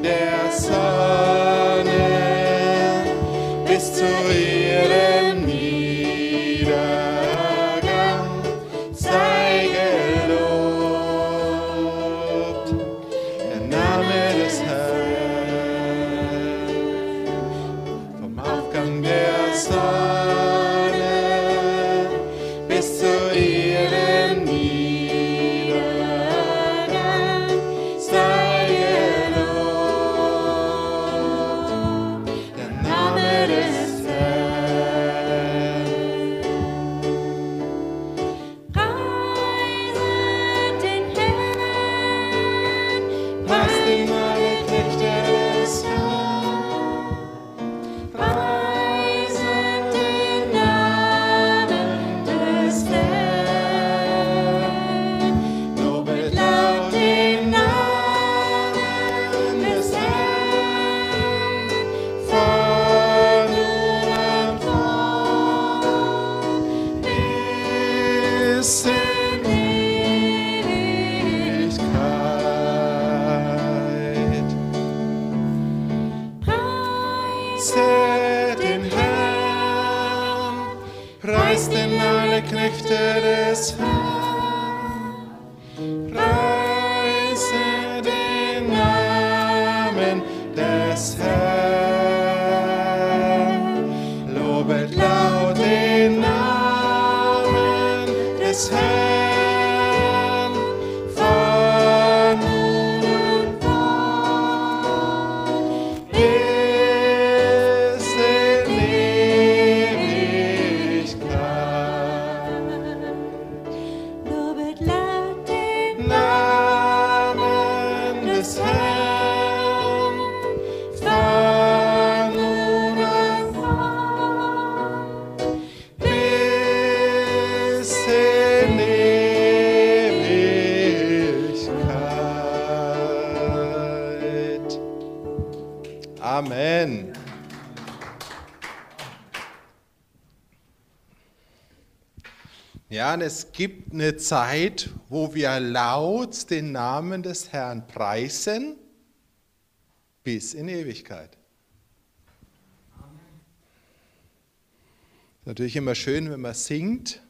Der Sonne. Bis zu ihrem Namen des Und es gibt eine Zeit, wo wir laut den Namen des Herrn preisen, bis in Ewigkeit. Ist natürlich immer schön, wenn man singt.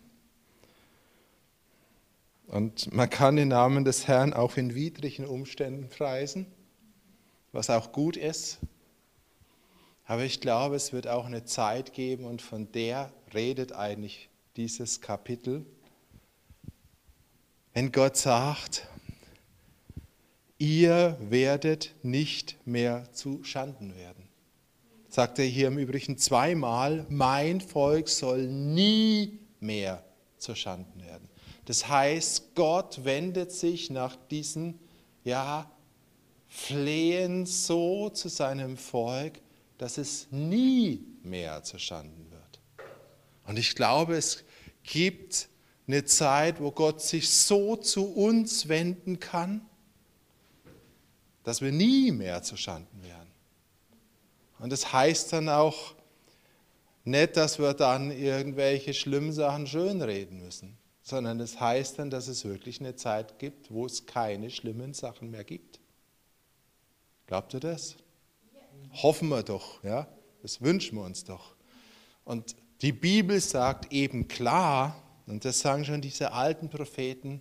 Und man kann den Namen des Herrn auch in widrigen Umständen preisen, was auch gut ist. Aber ich glaube, es wird auch eine Zeit geben, und von der redet eigentlich dieses Kapitel, wenn Gott sagt, ihr werdet nicht mehr zu Schanden werden. Sagt er hier im Übrigen zweimal, mein Volk soll nie mehr zu Schanden werden. Das heißt, Gott wendet sich nach diesen ja, Flehen so zu seinem Volk, dass es nie mehr zu Schanden wird. Und ich glaube, es gibt eine Zeit, wo Gott sich so zu uns wenden kann, dass wir nie mehr zu Schanden werden. Und das heißt dann auch nicht, dass wir dann irgendwelche schlimmen Sachen schönreden müssen, sondern es das heißt dann, dass es wirklich eine Zeit gibt, wo es keine schlimmen Sachen mehr gibt. Glaubt ihr das? Hoffen wir doch, ja? Das wünschen wir uns doch. Und die Bibel sagt eben klar, und das sagen schon diese alten Propheten,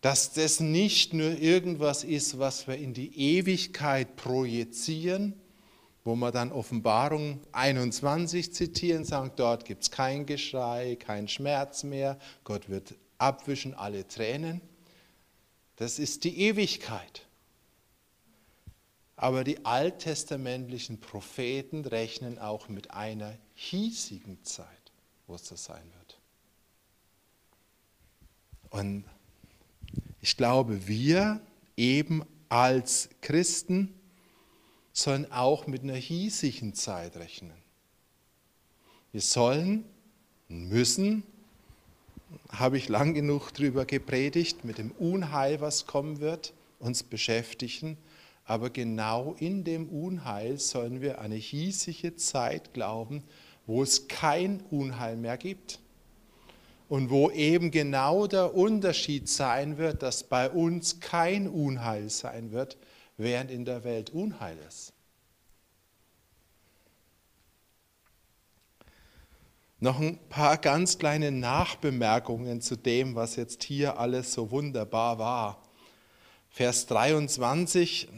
dass das nicht nur irgendwas ist, was wir in die Ewigkeit projizieren, wo wir dann Offenbarung 21 zitieren, sagen, dort gibt es kein Geschrei, kein Schmerz mehr, Gott wird abwischen alle Tränen. Das ist die Ewigkeit. Aber die alttestamentlichen Propheten rechnen auch mit einer hiesigen Zeit, wo es so sein wird. Und ich glaube, wir eben als Christen sollen auch mit einer hiesigen Zeit rechnen. Wir sollen, müssen, habe ich lang genug darüber gepredigt, mit dem Unheil, was kommen wird, uns beschäftigen. Aber genau in dem Unheil sollen wir eine hiesige Zeit glauben, wo es kein Unheil mehr gibt. Und wo eben genau der Unterschied sein wird, dass bei uns kein Unheil sein wird, während in der Welt Unheil ist. Noch ein paar ganz kleine Nachbemerkungen zu dem, was jetzt hier alles so wunderbar war. Vers 23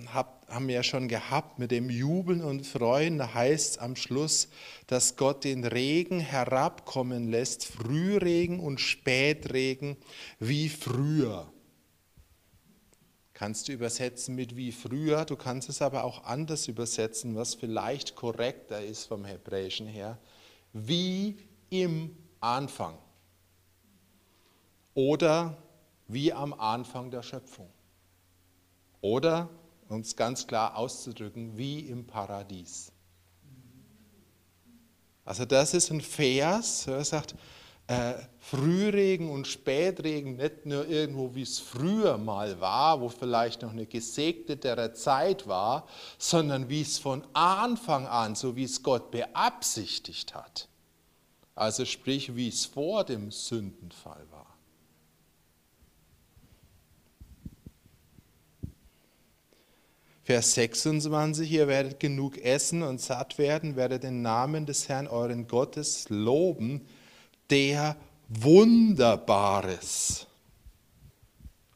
haben wir ja schon gehabt mit dem Jubeln und Freuen. Da heißt es am Schluss, dass Gott den Regen herabkommen lässt, Frühregen und Spätregen wie früher. Kannst du übersetzen mit wie früher, du kannst es aber auch anders übersetzen, was vielleicht korrekter ist vom Hebräischen her. Wie im Anfang. Oder wie am Anfang der Schöpfung. Oder, um es ganz klar auszudrücken, wie im Paradies. Also das ist ein Vers, er sagt, äh, Frühregen und Spätregen nicht nur irgendwo, wie es früher mal war, wo vielleicht noch eine gesegnetere Zeit war, sondern wie es von Anfang an, so wie es Gott beabsichtigt hat. Also sprich, wie es vor dem Sündenfall war. Vers 26, ihr werdet genug essen und satt werden, werdet den Namen des Herrn euren Gottes loben, der Wunderbares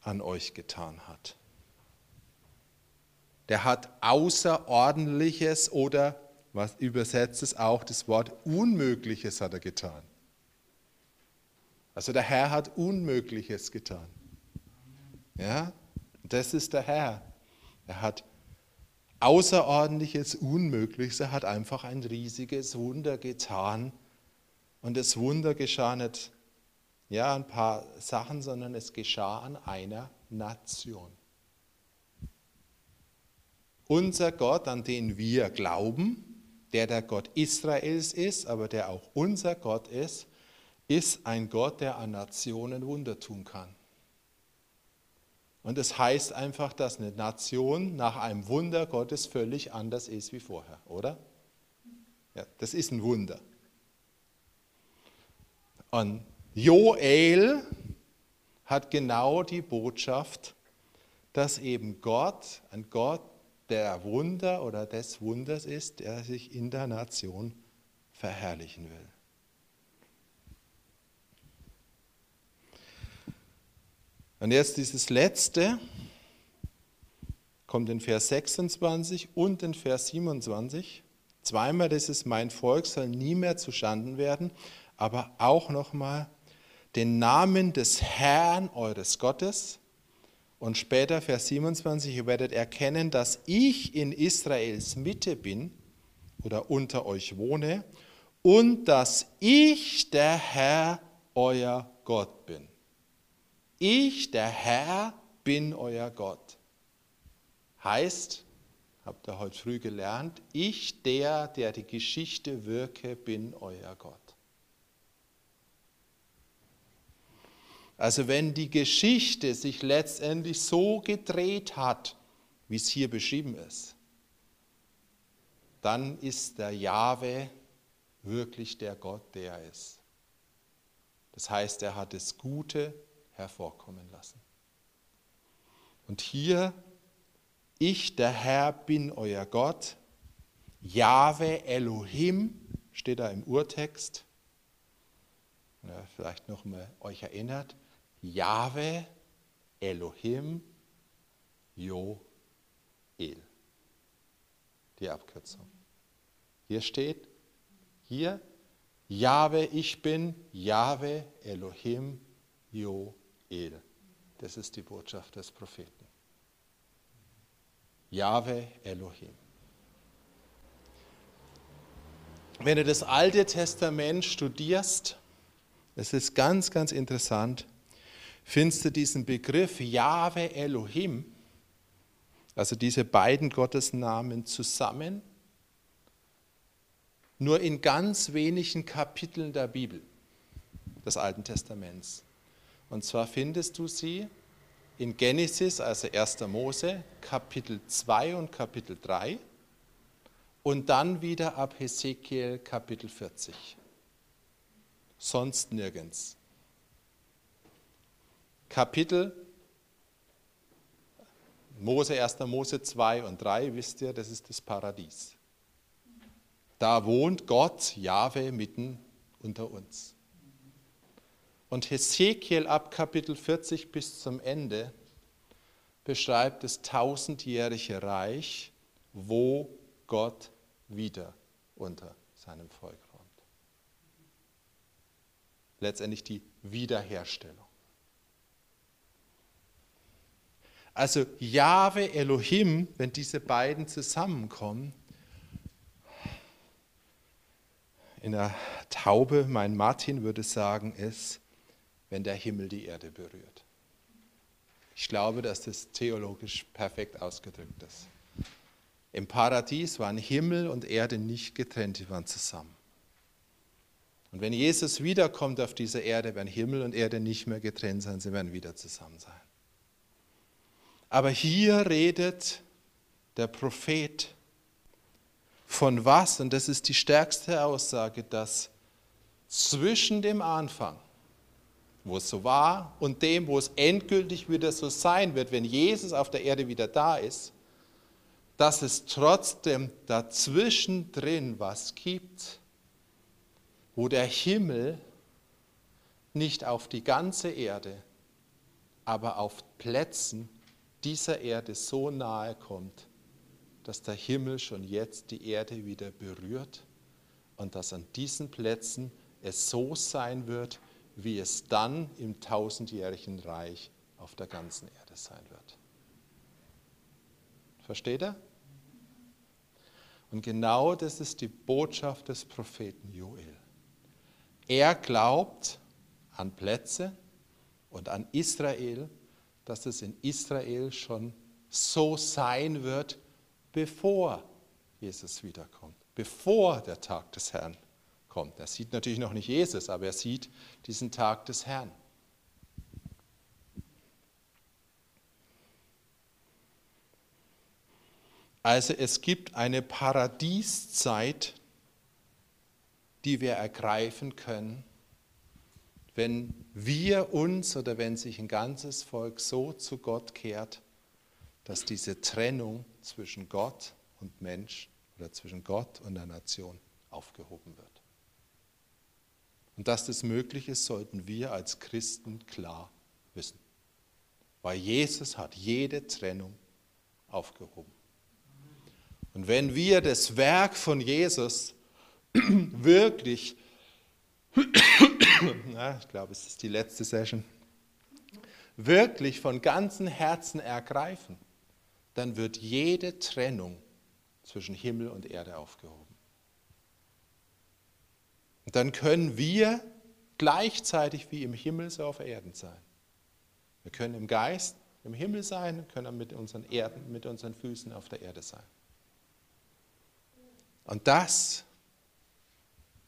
an euch getan hat. Der hat Außerordentliches oder, was übersetzt es auch, das Wort Unmögliches hat er getan. Also der Herr hat Unmögliches getan. Ja, das ist der Herr. Er hat Außerordentliches, Unmögliches. Er hat einfach ein riesiges Wunder getan. Und das Wunder geschah nicht, ja, ein paar Sachen, sondern es geschah an einer Nation. Unser Gott, an den wir glauben, der der Gott Israels ist, aber der auch unser Gott ist, ist ein Gott, der an Nationen Wunder tun kann. Und das heißt einfach, dass eine Nation nach einem Wunder Gottes völlig anders ist wie vorher, oder? Ja, das ist ein Wunder. Und Joel hat genau die Botschaft, dass eben Gott, ein Gott der Wunder oder des Wunders ist, der sich in der Nation verherrlichen will. Und jetzt dieses letzte kommt in Vers 26 und in Vers 27. Zweimal ist mein Volk soll nie mehr zu Schanden werden, aber auch nochmal den Namen des Herrn eures Gottes. Und später Vers 27, ihr werdet erkennen, dass ich in Israels Mitte bin oder unter euch wohne und dass ich der Herr euer Gott bin. Ich, der Herr, bin euer Gott. Heißt, habt ihr heute früh gelernt, ich, der, der die Geschichte wirke, bin euer Gott. Also wenn die Geschichte sich letztendlich so gedreht hat, wie es hier beschrieben ist, dann ist der Jahwe wirklich der Gott, der er ist. Das heißt, er hat das Gute hervorkommen lassen. Und hier, ich, der Herr, bin euer Gott, Jahwe Elohim, steht da im Urtext, ja, vielleicht noch mal euch erinnert, Jahwe Elohim Joel, die Abkürzung. Hier steht, hier, Jahwe, ich bin, Jahwe Elohim Joel. El. Das ist die Botschaft des Propheten. Jahwe Elohim. Wenn du das Alte Testament studierst, es ist ganz, ganz interessant, findest du diesen Begriff Jahwe Elohim, also diese beiden Gottesnamen zusammen, nur in ganz wenigen Kapiteln der Bibel des Alten Testaments. Und zwar findest du sie in Genesis, also 1. Mose, Kapitel 2 und Kapitel 3 und dann wieder ab Hesekiel Kapitel 40. Sonst nirgends. Kapitel Mose 1. Mose 2 und 3, wisst ihr, das ist das Paradies. Da wohnt Gott, Jahwe, mitten unter uns. Und Hesekiel ab Kapitel 40 bis zum Ende beschreibt das tausendjährige Reich, wo Gott wieder unter seinem Volk räumt. Letztendlich die Wiederherstellung. Also Jahwe Elohim, wenn diese beiden zusammenkommen, in der Taube, mein Martin würde sagen, ist, wenn der Himmel die Erde berührt. Ich glaube, dass das theologisch perfekt ausgedrückt ist. Im Paradies waren Himmel und Erde nicht getrennt, die waren zusammen. Und wenn Jesus wiederkommt auf diese Erde, werden Himmel und Erde nicht mehr getrennt sein, sie werden wieder zusammen sein. Aber hier redet der Prophet von was, und das ist die stärkste Aussage, dass zwischen dem Anfang, wo es so war, und dem, wo es endgültig wieder so sein wird, wenn Jesus auf der Erde wieder da ist, dass es trotzdem dazwischen drin was gibt, wo der Himmel nicht auf die ganze Erde, aber auf Plätzen dieser Erde so nahe kommt, dass der Himmel schon jetzt die Erde wieder berührt und dass an diesen Plätzen es so sein wird, wie es dann im tausendjährigen Reich auf der ganzen Erde sein wird. Versteht ihr? Und genau das ist die Botschaft des Propheten Joel. Er glaubt an Plätze und an Israel, dass es in Israel schon so sein wird, bevor Jesus wiederkommt, bevor der Tag des Herrn kommt. Er sieht natürlich noch nicht Jesus, aber er sieht diesen Tag des Herrn. Also es gibt eine Paradieszeit, die wir ergreifen können, wenn wir uns oder wenn sich ein ganzes Volk so zu Gott kehrt, dass diese Trennung zwischen Gott und Mensch oder zwischen Gott und der Nation aufgehoben wird. Und dass das möglich ist, sollten wir als Christen klar wissen. Weil Jesus hat jede Trennung aufgehoben. Und wenn wir das Werk von Jesus wirklich, na, ich glaube, es ist die letzte Session, wirklich von ganzem Herzen ergreifen, dann wird jede Trennung zwischen Himmel und Erde aufgehoben. Dann können wir gleichzeitig wie im Himmel so auf Erden sein. Wir können im Geist im Himmel sein, können mit unseren Erden, mit unseren Füßen auf der Erde sein. Und das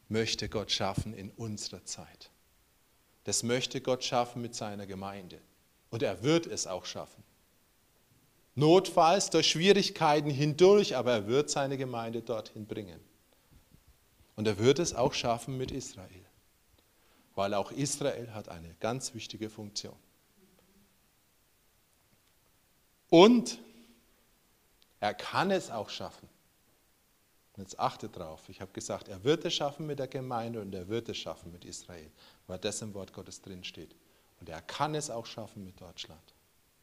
möchte Gott schaffen in unserer Zeit. Das möchte Gott schaffen mit seiner Gemeinde. Und er wird es auch schaffen. Notfalls durch Schwierigkeiten hindurch, aber er wird seine Gemeinde dorthin bringen. Und er wird es auch schaffen mit Israel, weil auch Israel hat eine ganz wichtige Funktion. Und er kann es auch schaffen und jetzt achte drauf, ich habe gesagt, er wird es schaffen mit der Gemeinde und er wird es schaffen mit Israel, weil das im Wort Gottes drin steht. Und er kann es auch schaffen mit Deutschland.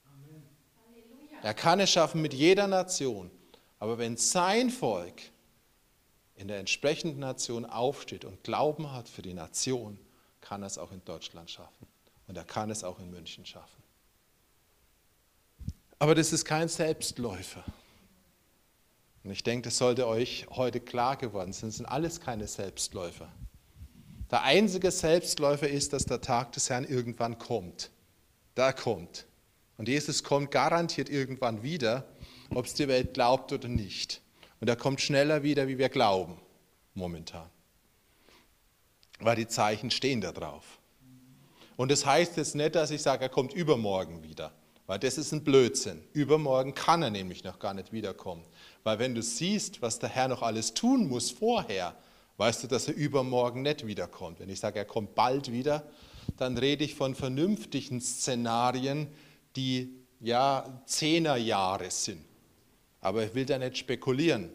Amen. Er kann es schaffen mit jeder Nation. Aber wenn sein Volk in der entsprechenden Nation aufsteht und Glauben hat für die Nation, kann er es auch in Deutschland schaffen. Und er kann es auch in München schaffen. Aber das ist kein Selbstläufer. Und ich denke, das sollte euch heute klar geworden sein. Das sind alles keine Selbstläufer. Der einzige Selbstläufer ist, dass der Tag des Herrn irgendwann kommt. Da kommt. Und Jesus kommt garantiert irgendwann wieder, ob es die Welt glaubt oder nicht. Und er kommt schneller wieder, wie wir glauben, momentan. Weil die Zeichen stehen da drauf. Und das heißt jetzt nicht, dass ich sage, er kommt übermorgen wieder. Weil das ist ein Blödsinn. Übermorgen kann er nämlich noch gar nicht wiederkommen. Weil wenn du siehst, was der Herr noch alles tun muss vorher, weißt du, dass er übermorgen nicht wiederkommt. Wenn ich sage, er kommt bald wieder, dann rede ich von vernünftigen Szenarien, die ja, Zehnerjahre sind. Aber ich will da nicht spekulieren.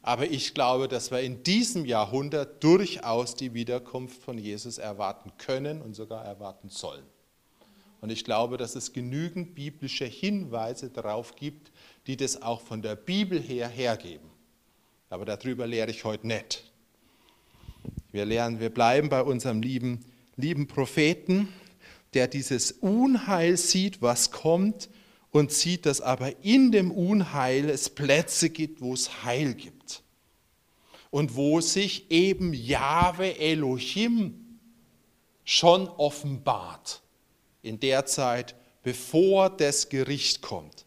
Aber ich glaube, dass wir in diesem Jahrhundert durchaus die Wiederkunft von Jesus erwarten können und sogar erwarten sollen. Und ich glaube, dass es genügend biblische Hinweise darauf gibt, die das auch von der Bibel her hergeben. Aber darüber lehre ich heute nicht. Wir lernen, wir bleiben bei unserem lieben, lieben Propheten, der dieses Unheil sieht, was kommt, und sieht, dass aber in dem Unheil es Plätze gibt, wo es Heil gibt. Und wo sich eben Jahwe Elohim schon offenbart in der Zeit, bevor das Gericht kommt.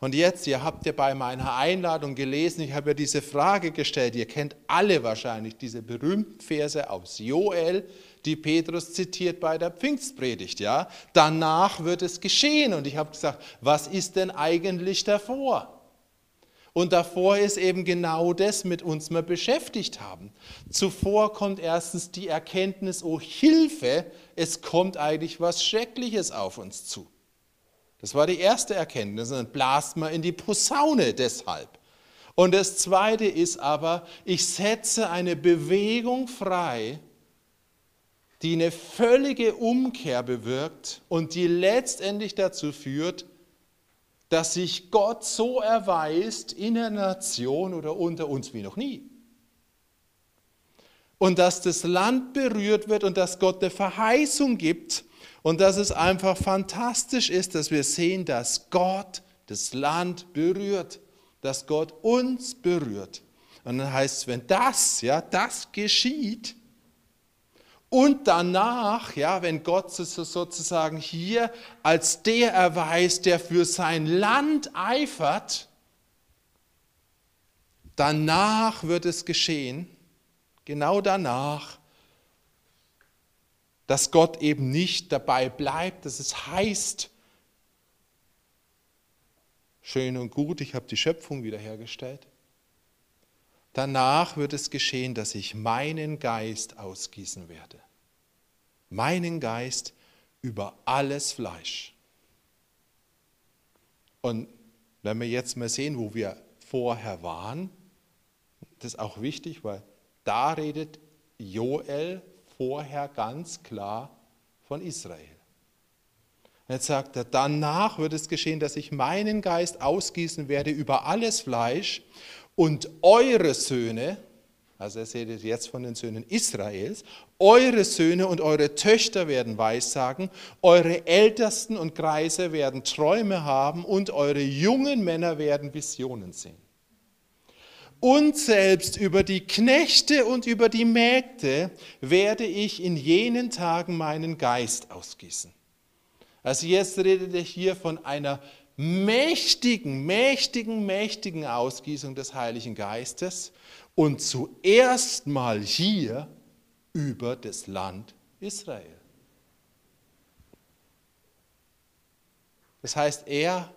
Und jetzt, ihr habt ja bei meiner Einladung gelesen, ich habe ja diese Frage gestellt, ihr kennt alle wahrscheinlich diese berühmten Verse aus Joel, die Petrus zitiert bei der Pfingstpredigt, ja? Danach wird es geschehen und ich habe gesagt, was ist denn eigentlich davor? Und davor ist eben genau das mit uns wir beschäftigt haben. Zuvor kommt erstens die Erkenntnis, oh Hilfe, es kommt eigentlich was Schreckliches auf uns zu. Das war die erste Erkenntnis. Und dann blast man in die Posaune deshalb. Und das zweite ist aber, ich setze eine Bewegung frei, die eine völlige Umkehr bewirkt und die letztendlich dazu führt, dass sich Gott so erweist in der Nation oder unter uns wie noch nie. Und dass das Land berührt wird und dass Gott eine Verheißung gibt und dass es einfach fantastisch ist, dass wir sehen, dass Gott das Land berührt, dass Gott uns berührt. Und dann heißt es, wenn das, ja, das geschieht, und danach, ja, wenn Gott sozusagen hier als der erweist, der für sein Land eifert, danach wird es geschehen, genau danach, dass Gott eben nicht dabei bleibt, dass es heißt, schön und gut, ich habe die Schöpfung wiederhergestellt. Danach wird es geschehen, dass ich meinen Geist ausgießen werde. Meinen Geist über alles Fleisch. Und wenn wir jetzt mal sehen, wo wir vorher waren, das ist auch wichtig, weil da redet Joel vorher ganz klar von Israel. Jetzt sagt er, danach wird es geschehen, dass ich meinen Geist ausgießen werde über alles Fleisch und eure Söhne, also er redet jetzt von den Söhnen Israels, eure Söhne und eure Töchter werden Weissagen, eure Ältesten und Kreise werden Träume haben und eure jungen Männer werden Visionen sehen. Und selbst über die Knechte und über die Mägde werde ich in jenen Tagen meinen Geist ausgießen. Also jetzt redet er hier von einer mächtigen, mächtigen, mächtigen Ausgießung des Heiligen Geistes und zuerst mal hier über das Land Israel. Das heißt, er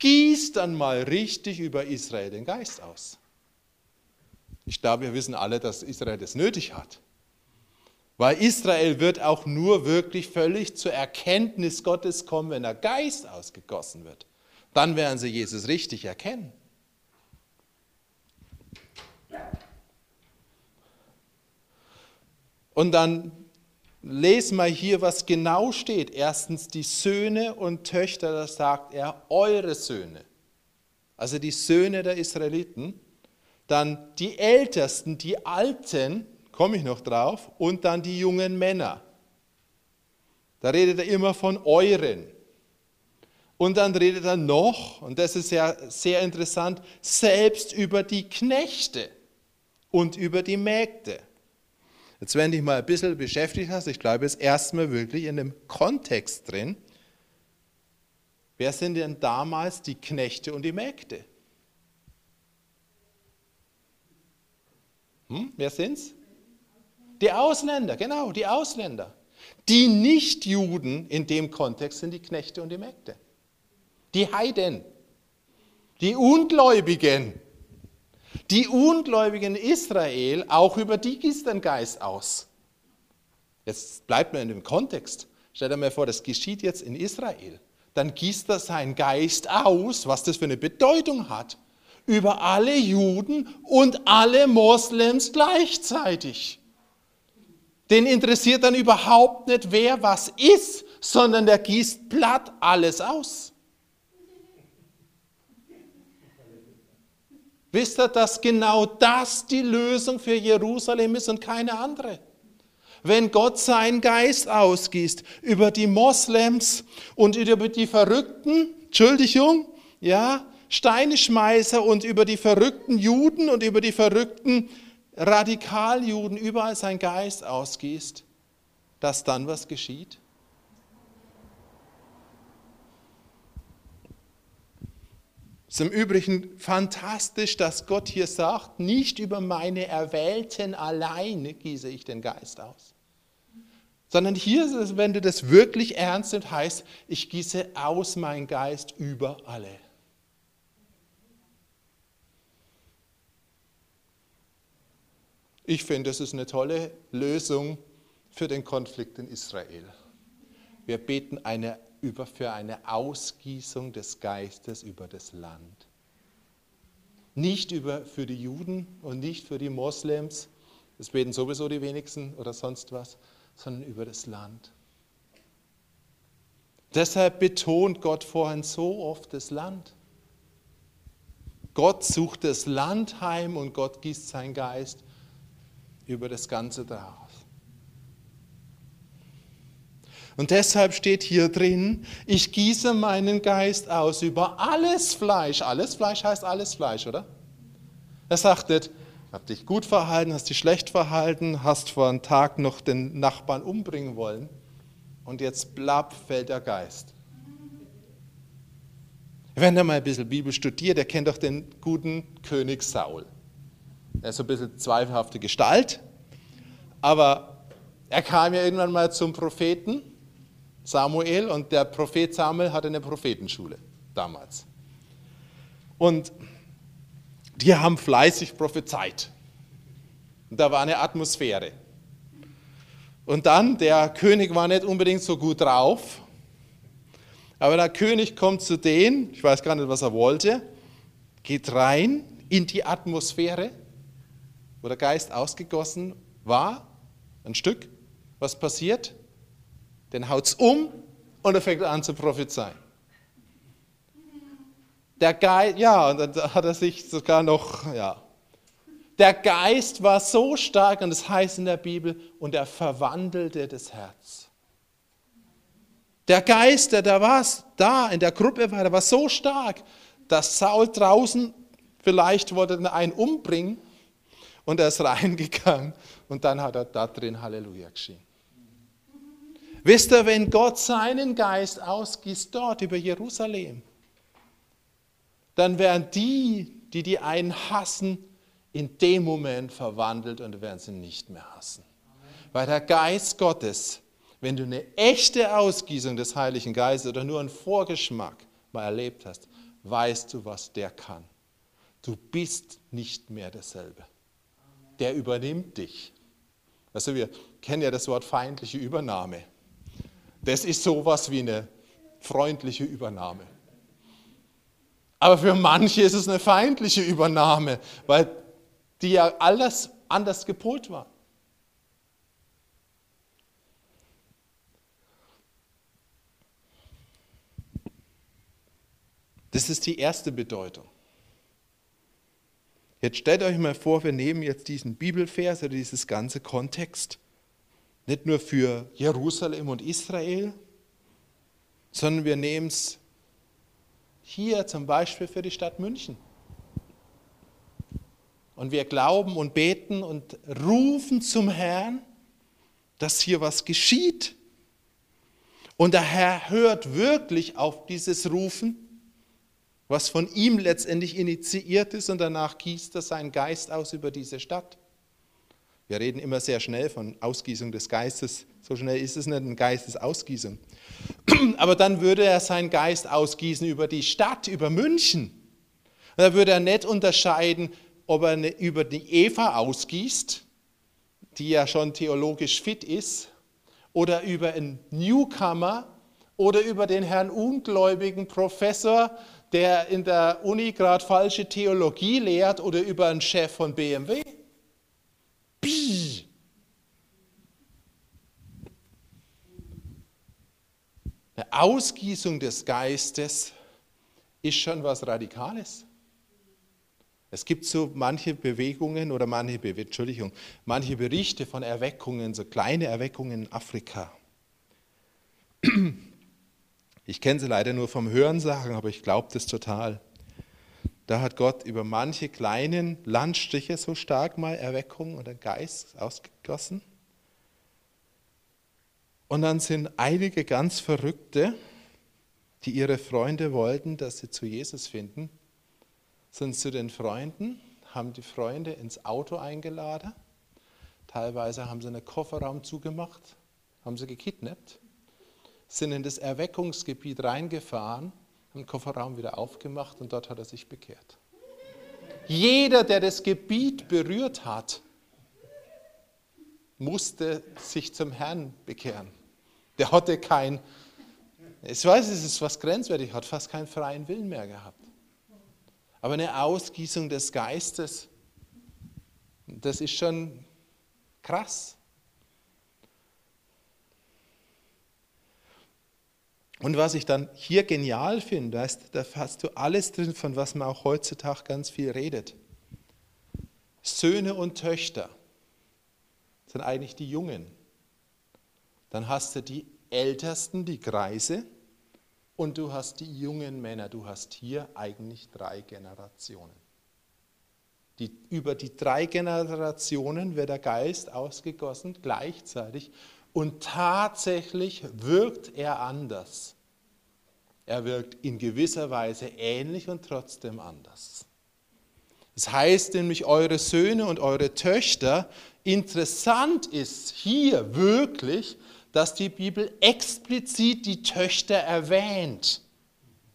gießt dann mal richtig über Israel den Geist aus. Ich glaube, wir wissen alle, dass Israel das nötig hat. Weil Israel wird auch nur wirklich völlig zur Erkenntnis Gottes kommen, wenn der Geist ausgegossen wird. Dann werden sie Jesus richtig erkennen. Und dann lesen wir hier, was genau steht. Erstens die Söhne und Töchter, da sagt er, eure Söhne. Also die Söhne der Israeliten. Dann die Ältesten, die Alten, komme ich noch drauf, und dann die jungen Männer. Da redet er immer von euren. Und dann redet er noch, und das ist ja sehr interessant, selbst über die Knechte und über die Mägde. Jetzt, wenn dich mal ein bisschen beschäftigt hast, ich glaube jetzt erstmal wirklich in dem Kontext drin, wer sind denn damals die Knechte und die Mägde? Hm, wer sind's? Die Ausländer, genau, die Ausländer. Die Nichtjuden in dem Kontext sind die Knechte und die Mägde die Heiden, die Ungläubigen. Die Ungläubigen Israel, auch über die gießt ein Geist aus. Jetzt bleibt mir in dem Kontext. Stell dir mal vor, das geschieht jetzt in Israel. dann gießt er seinen Geist aus, was das für eine Bedeutung hat, über alle Juden und alle Moslems gleichzeitig. Den interessiert dann überhaupt nicht, wer was ist, sondern der gießt platt alles aus. Wisst ihr, dass genau das die Lösung für Jerusalem ist und keine andere? Wenn Gott seinen Geist ausgießt über die Moslems und über die Verrückten, Entschuldigung, ja, Steineschmeißer und über die verrückten Juden und über die verrückten Radikaljuden überall sein Geist ausgießt, dass dann was geschieht? Es ist im Übrigen fantastisch, dass Gott hier sagt, nicht über meine Erwählten alleine gieße ich den Geist aus. Sondern hier wenn du das wirklich ernst nimmst, heißt, ich gieße aus meinen Geist über alle. Ich finde, das ist eine tolle Lösung für den Konflikt in Israel. Wir beten eine, über, für eine Ausgießung des Geistes über das Land. Nicht über, für die Juden und nicht für die Moslems, das beten sowieso die wenigsten oder sonst was, sondern über das Land. Deshalb betont Gott vorhin so oft das Land. Gott sucht das Land heim und Gott gießt seinen Geist über das Ganze daraus. Und deshalb steht hier drin, ich gieße meinen Geist aus über alles Fleisch. Alles Fleisch heißt alles Fleisch, oder? Er sagt nicht, hab dich gut verhalten, hast dich schlecht verhalten, hast vor einem Tag noch den Nachbarn umbringen wollen und jetzt blab fällt der Geist. Wenn er mal ein bisschen Bibel studiert, der kennt doch den guten König Saul. Er ist so ein bisschen zweifelhafte Gestalt, aber er kam ja irgendwann mal zum Propheten Samuel und der Prophet Samuel hatte eine Prophetenschule damals. Und die haben fleißig prophezeit. Und da war eine Atmosphäre. Und dann, der König war nicht unbedingt so gut drauf, aber der König kommt zu denen, ich weiß gar nicht, was er wollte, geht rein in die Atmosphäre wo der Geist ausgegossen war, ein Stück, was passiert? Den haut es um und er fängt an zu prophezeien. Der Geist, ja, und dann hat er sich sogar noch, ja. Der Geist war so stark, und das heißt in der Bibel, und er verwandelte das Herz. Der Geist, der da war, da in der Gruppe war, der war so stark, dass Saul draußen vielleicht wollte einen umbringen und er ist reingegangen und dann hat er da drin Halleluja geschrien. Wisst ihr, wenn Gott seinen Geist ausgießt dort über Jerusalem, dann werden die, die die einen hassen, in dem Moment verwandelt und werden sie nicht mehr hassen. Weil der Geist Gottes, wenn du eine echte Ausgießung des Heiligen Geistes oder nur einen Vorgeschmack mal erlebt hast, weißt du, was der kann. Du bist nicht mehr derselbe der übernimmt dich. Also wir kennen ja das Wort feindliche Übernahme. Das ist sowas wie eine freundliche Übernahme. Aber für manche ist es eine feindliche Übernahme, weil die ja alles anders gepolt war. Das ist die erste Bedeutung. Jetzt stellt euch mal vor, wir nehmen jetzt diesen Bibelvers oder dieses ganze Kontext, nicht nur für Jerusalem und Israel, sondern wir nehmen es hier zum Beispiel für die Stadt München. Und wir glauben und beten und rufen zum Herrn, dass hier was geschieht. Und der Herr hört wirklich auf dieses Rufen was von ihm letztendlich initiiert ist und danach gießt er seinen Geist aus über diese Stadt. Wir reden immer sehr schnell von Ausgießung des Geistes. So schnell ist es nicht eine Geistesausgießung. Aber dann würde er seinen Geist ausgießen über die Stadt, über München. Da würde er nicht unterscheiden, ob er über die Eva ausgießt, die ja schon theologisch fit ist, oder über einen Newcomer, oder über den Herrn ungläubigen Professor, der in der Uni gerade falsche Theologie lehrt oder über einen Chef von BMW? Psst. Eine Ausgießung des Geistes ist schon was Radikales. Es gibt so manche Bewegungen oder manche, Be Entschuldigung, manche Berichte von Erweckungen, so kleine Erweckungen in Afrika. Ich kenne sie leider nur vom Hörensagen, aber ich glaube das total. Da hat Gott über manche kleinen Landstriche so stark mal Erweckung oder Geist ausgegossen. Und dann sind einige ganz Verrückte, die ihre Freunde wollten, dass sie zu Jesus finden, sind zu den Freunden, haben die Freunde ins Auto eingeladen. Teilweise haben sie einen Kofferraum zugemacht, haben sie gekidnappt, sind in das Erweckungsgebiet reingefahren, haben den Kofferraum wieder aufgemacht und dort hat er sich bekehrt. Jeder, der das Gebiet berührt hat, musste sich zum Herrn bekehren. Der hatte kein, ich weiß, es ist was grenzwertig, hat fast keinen freien Willen mehr gehabt. Aber eine Ausgießung des Geistes, das ist schon krass. Und was ich dann hier genial finde, weißt, da hast du alles drin, von was man auch heutzutage ganz viel redet. Söhne und Töchter sind eigentlich die Jungen. Dann hast du die Ältesten, die Greise, und du hast die jungen Männer. Du hast hier eigentlich drei Generationen. Die, über die drei Generationen wird der Geist ausgegossen gleichzeitig und tatsächlich wirkt er anders. Er wirkt in gewisser Weise ähnlich und trotzdem anders. Das heißt nämlich, eure Söhne und eure Töchter, interessant ist hier wirklich, dass die Bibel explizit die Töchter erwähnt.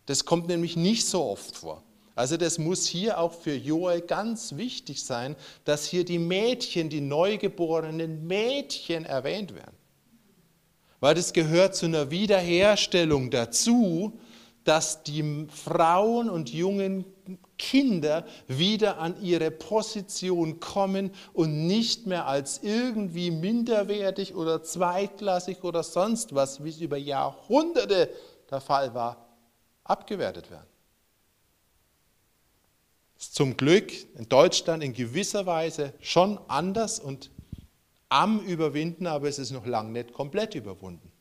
Das kommt nämlich nicht so oft vor. Also das muss hier auch für Joel ganz wichtig sein, dass hier die Mädchen, die neugeborenen Mädchen erwähnt werden. Weil das gehört zu einer Wiederherstellung dazu, dass die Frauen und jungen Kinder wieder an ihre Position kommen und nicht mehr als irgendwie minderwertig oder zweitklassig oder sonst was, wie es über Jahrhunderte der Fall war, abgewertet werden. Das ist zum Glück in Deutschland in gewisser Weise schon anders und am Überwinden, aber es ist noch lange nicht komplett überwunden.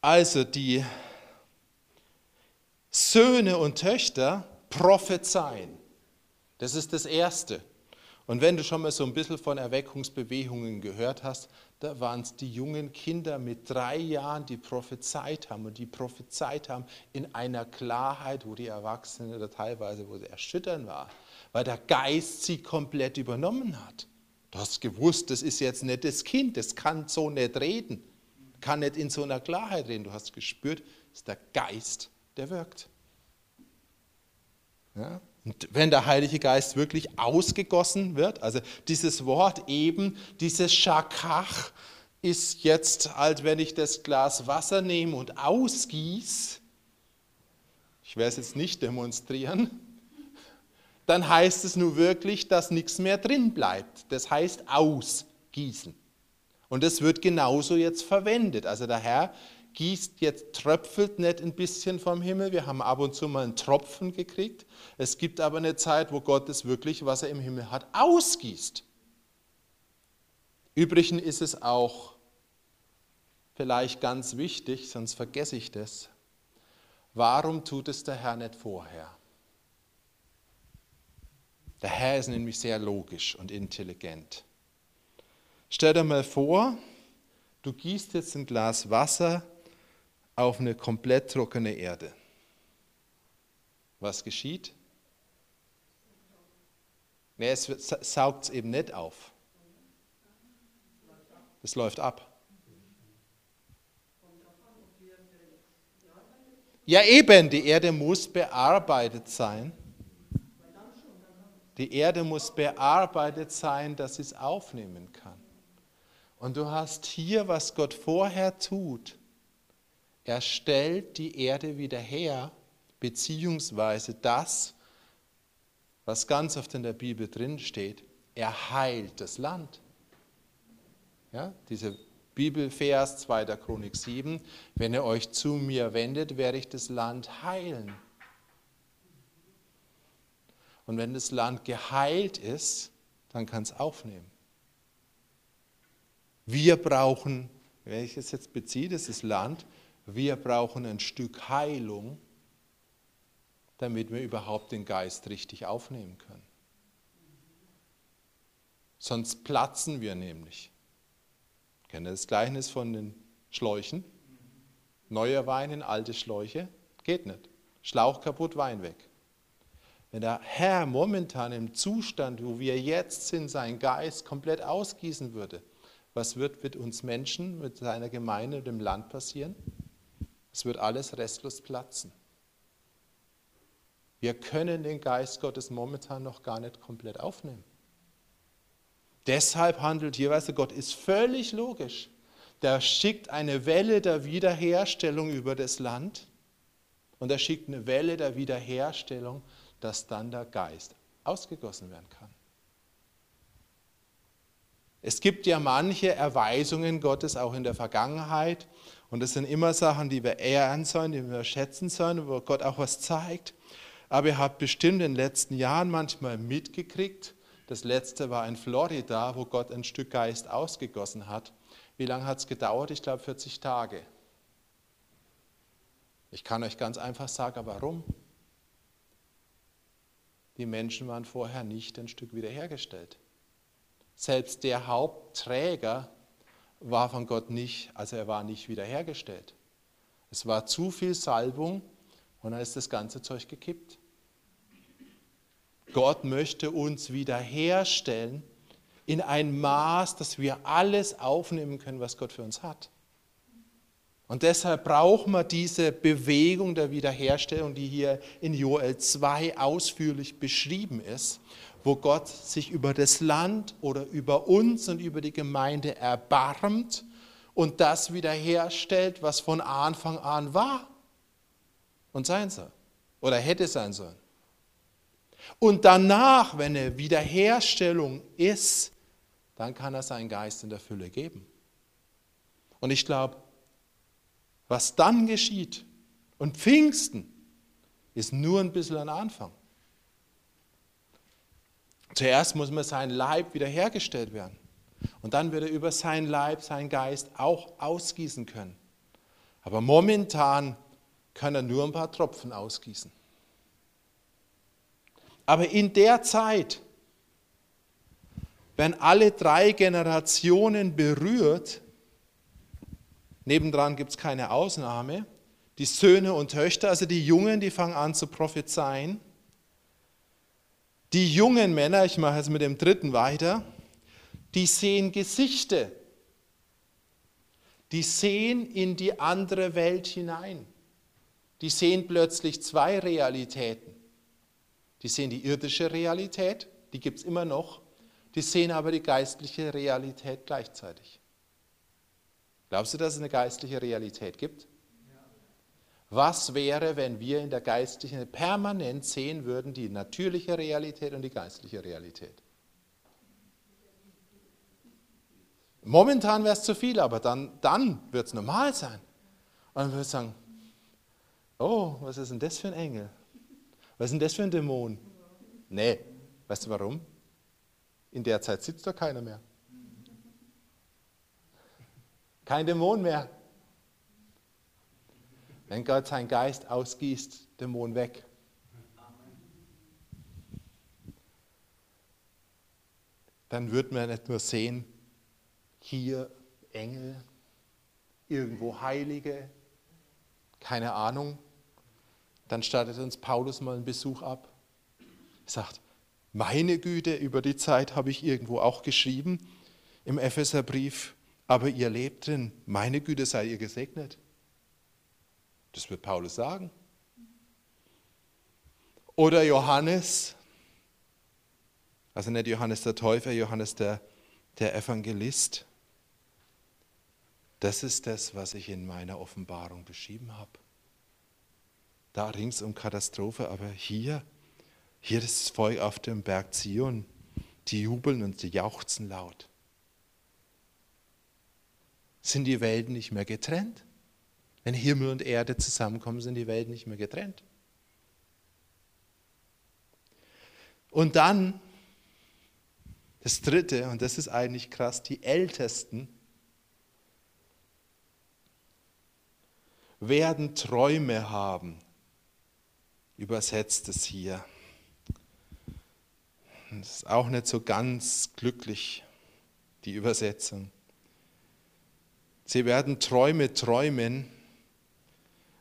Also die Söhne und Töchter prophezeien. Das ist das Erste. Und wenn du schon mal so ein bisschen von Erweckungsbewegungen gehört hast, da waren es die jungen Kinder mit drei Jahren, die prophezeit haben und die prophezeit haben in einer Klarheit, wo die Erwachsenen da teilweise wo sie erschüttern war, weil der Geist sie komplett übernommen hat. Du hast gewusst, das ist jetzt nicht das Kind, das kann so nicht reden kann nicht in so einer Klarheit reden. Du hast gespürt, es ist der Geist, der wirkt. Ja? Und wenn der Heilige Geist wirklich ausgegossen wird, also dieses Wort eben, dieses Schakach, ist jetzt, als wenn ich das Glas Wasser nehme und ausgieße, ich werde es jetzt nicht demonstrieren, dann heißt es nur wirklich, dass nichts mehr drin bleibt. Das heißt ausgießen. Und das wird genauso jetzt verwendet. Also der Herr gießt jetzt, tröpfelt nicht ein bisschen vom Himmel. Wir haben ab und zu mal einen Tropfen gekriegt. Es gibt aber eine Zeit, wo Gott es wirklich, was er im Himmel hat, ausgießt. Übrigens ist es auch vielleicht ganz wichtig, sonst vergesse ich das. Warum tut es der Herr nicht vorher? Der Herr ist nämlich sehr logisch und intelligent. Stell dir mal vor, du gießt jetzt ein Glas Wasser auf eine komplett trockene Erde. Was geschieht? Nee, es saugt es eben nicht auf. Es läuft ab. Ja, eben, die Erde muss bearbeitet sein. Die Erde muss bearbeitet sein, dass sie es aufnehmen kann. Und du hast hier, was Gott vorher tut. Er stellt die Erde wieder her, beziehungsweise das, was ganz oft in der Bibel drin steht, er heilt das Land. Ja, dieser Bibelvers 2. Chronik 7, wenn ihr euch zu mir wendet, werde ich das Land heilen. Und wenn das Land geheilt ist, dann kann es aufnehmen. Wir brauchen, wenn ich es jetzt beziehe, das ist Land, wir brauchen ein Stück Heilung, damit wir überhaupt den Geist richtig aufnehmen können. Sonst platzen wir nämlich. Kennt ihr das Gleichnis von den Schläuchen? Neuer Wein in alte Schläuche? Geht nicht. Schlauch kaputt, Wein weg. Wenn der Herr momentan im Zustand, wo wir jetzt sind, seinen Geist komplett ausgießen würde, was wird mit uns Menschen, mit seiner Gemeinde, dem Land passieren? Es wird alles restlos platzen. Wir können den Geist Gottes momentan noch gar nicht komplett aufnehmen. Deshalb handelt hier, weißt du, Gott ist völlig logisch. Der schickt eine Welle der Wiederherstellung über das Land und er schickt eine Welle der Wiederherstellung, dass dann der Geist ausgegossen werden kann. Es gibt ja manche Erweisungen Gottes auch in der Vergangenheit und das sind immer Sachen, die wir ehren sollen, die wir schätzen sollen, wo Gott auch was zeigt. Aber ihr habt bestimmt in den letzten Jahren manchmal mitgekriegt, das letzte war in Florida, wo Gott ein Stück Geist ausgegossen hat. Wie lange hat es gedauert? Ich glaube 40 Tage. Ich kann euch ganz einfach sagen, warum. Die Menschen waren vorher nicht ein Stück wiederhergestellt. Selbst der Hauptträger war von Gott nicht, also er war nicht wiederhergestellt. Es war zu viel Salbung und dann ist das ganze Zeug gekippt. Gott möchte uns wiederherstellen in ein Maß, dass wir alles aufnehmen können, was Gott für uns hat. Und deshalb brauchen wir diese Bewegung der Wiederherstellung, die hier in Joel 2 ausführlich beschrieben ist, wo Gott sich über das Land oder über uns und über die Gemeinde erbarmt und das wiederherstellt, was von Anfang an war und sein soll oder hätte sein sollen. Und danach, wenn eine Wiederherstellung ist, dann kann er seinen Geist in der Fülle geben. Und ich glaube, was dann geschieht und Pfingsten ist nur ein bisschen ein Anfang. Zuerst muss man sein Leib wiederhergestellt werden. Und dann wird er über seinen Leib, seinen Geist auch ausgießen können. Aber momentan kann er nur ein paar Tropfen ausgießen. Aber in der Zeit, wenn alle drei Generationen berührt, nebendran gibt es keine Ausnahme, die Söhne und Töchter, also die Jungen, die fangen an zu prophezeien. Die jungen Männer, ich mache jetzt mit dem dritten weiter, die sehen Gesichter. Die sehen in die andere Welt hinein. Die sehen plötzlich zwei Realitäten. Die sehen die irdische Realität, die gibt es immer noch, die sehen aber die geistliche Realität gleichzeitig. Glaubst du, dass es eine geistliche Realität gibt? Was wäre, wenn wir in der geistlichen permanent sehen würden, die natürliche Realität und die geistliche Realität? Momentan wäre es zu viel, aber dann, dann wird es normal sein. Und dann würde ich sagen, oh, was ist denn das für ein Engel? Was ist denn das für ein Dämon? Nee, weißt du warum? In der Zeit sitzt da keiner mehr. Kein Dämon mehr. Wenn Gott seinen Geist ausgießt, Dämon weg. Dann wird man nicht nur sehen, hier Engel, irgendwo Heilige, keine Ahnung, dann startet uns Paulus mal einen Besuch ab. Er sagt, meine Güte, über die Zeit habe ich irgendwo auch geschrieben im Epheserbrief, aber ihr lebt drin, meine Güte, seid ihr gesegnet. Das wird Paulus sagen. Oder Johannes, also nicht Johannes der Täufer, Johannes der, der Evangelist. Das ist das, was ich in meiner Offenbarung beschrieben habe. Da rings um Katastrophe, aber hier, hier das Volk auf dem Berg Zion, die jubeln und die jauchzen laut. Sind die Welten nicht mehr getrennt? Wenn Himmel und Erde zusammenkommen, sind die Welten nicht mehr getrennt. Und dann das Dritte, und das ist eigentlich krass, die Ältesten werden Träume haben. Übersetzt es hier. Das ist auch nicht so ganz glücklich, die Übersetzung. Sie werden Träume träumen.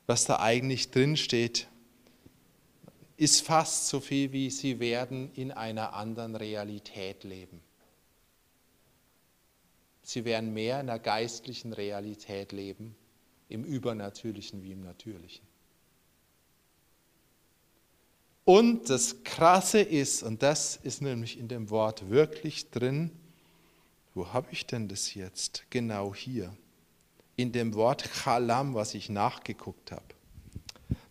Was da eigentlich drin steht, ist fast so viel wie sie werden in einer anderen Realität leben. Sie werden mehr in einer geistlichen Realität leben, im Übernatürlichen wie im Natürlichen. Und das Krasse ist, und das ist nämlich in dem Wort wirklich drin, wo habe ich denn das jetzt? Genau hier in dem Wort Chalam, was ich nachgeguckt habe.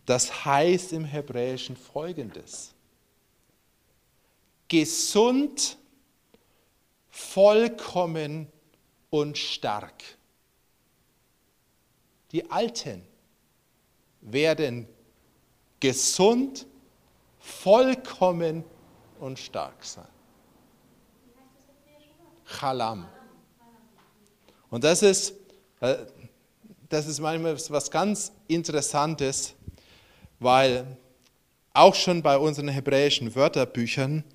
Das heißt im Hebräischen folgendes. Gesund, vollkommen und stark. Die Alten werden gesund, vollkommen und stark sein. Chalam. Und das ist, äh, das ist manchmal was ganz Interessantes, weil auch schon bei unseren hebräischen Wörterbüchern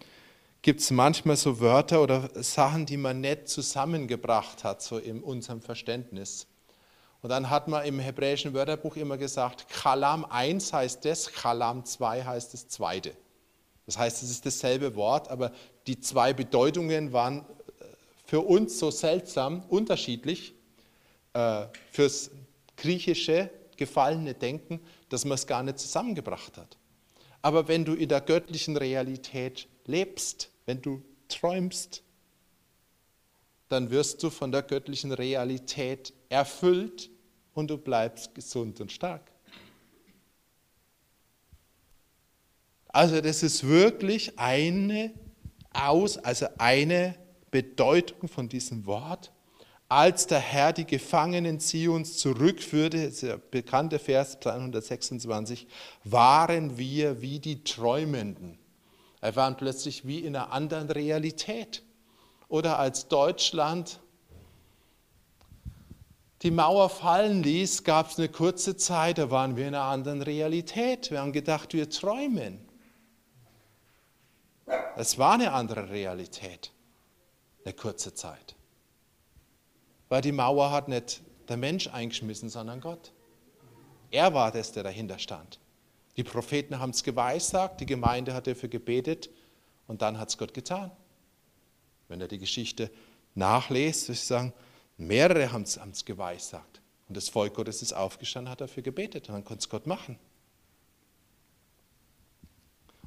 gibt es manchmal so Wörter oder Sachen, die man nicht zusammengebracht hat, so in unserem Verständnis. Und dann hat man im hebräischen Wörterbuch immer gesagt, Chalam 1 heißt das, Chalam 2 heißt das zweite. Das heißt, es ist dasselbe Wort, aber die zwei Bedeutungen waren für uns so seltsam unterschiedlich. Äh, fürs griechische gefallene Denken, dass man es gar nicht zusammengebracht hat. Aber wenn du in der göttlichen Realität lebst, wenn du träumst, dann wirst du von der göttlichen Realität erfüllt und du bleibst gesund und stark. Also das ist wirklich eine aus, also eine Bedeutung von diesem Wort als der Herr die Gefangenen Zions zurückführte, der bekannte Vers 226, waren wir wie die Träumenden. Wir waren plötzlich wie in einer anderen Realität. Oder als Deutschland die Mauer fallen ließ, gab es eine kurze Zeit, da waren wir in einer anderen Realität. Wir haben gedacht, wir träumen. Es war eine andere Realität, eine kurze Zeit. Weil die Mauer hat nicht der Mensch eingeschmissen, sondern Gott. Er war das, der dahinter stand. Die Propheten haben es geweissagt, die Gemeinde hat dafür gebetet und dann hat es Gott getan. Wenn er die Geschichte nachlest, würde ich sagen, mehrere haben es geweissagt. Und das Volk Gottes ist aufgestanden, hat dafür gebetet. Und dann konnte es Gott machen.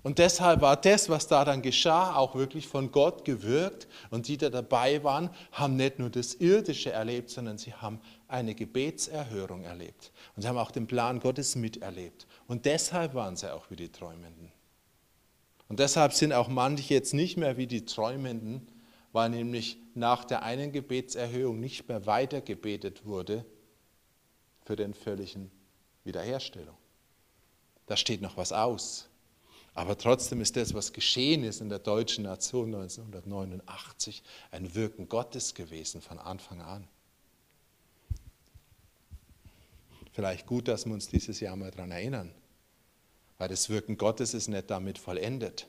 Und deshalb war das, was da dann geschah, auch wirklich von Gott gewirkt. Und die, die dabei waren, haben nicht nur das Irdische erlebt, sondern sie haben eine Gebetserhörung erlebt. Und sie haben auch den Plan Gottes miterlebt. Und deshalb waren sie auch wie die Träumenden. Und deshalb sind auch manche jetzt nicht mehr wie die Träumenden, weil nämlich nach der einen Gebetserhörung nicht mehr weiter gebetet wurde für den völligen Wiederherstellung. Da steht noch was aus. Aber trotzdem ist das, was geschehen ist in der deutschen Nation 1989, ein Wirken Gottes gewesen von Anfang an. Vielleicht gut, dass wir uns dieses Jahr mal daran erinnern, weil das Wirken Gottes ist nicht damit vollendet.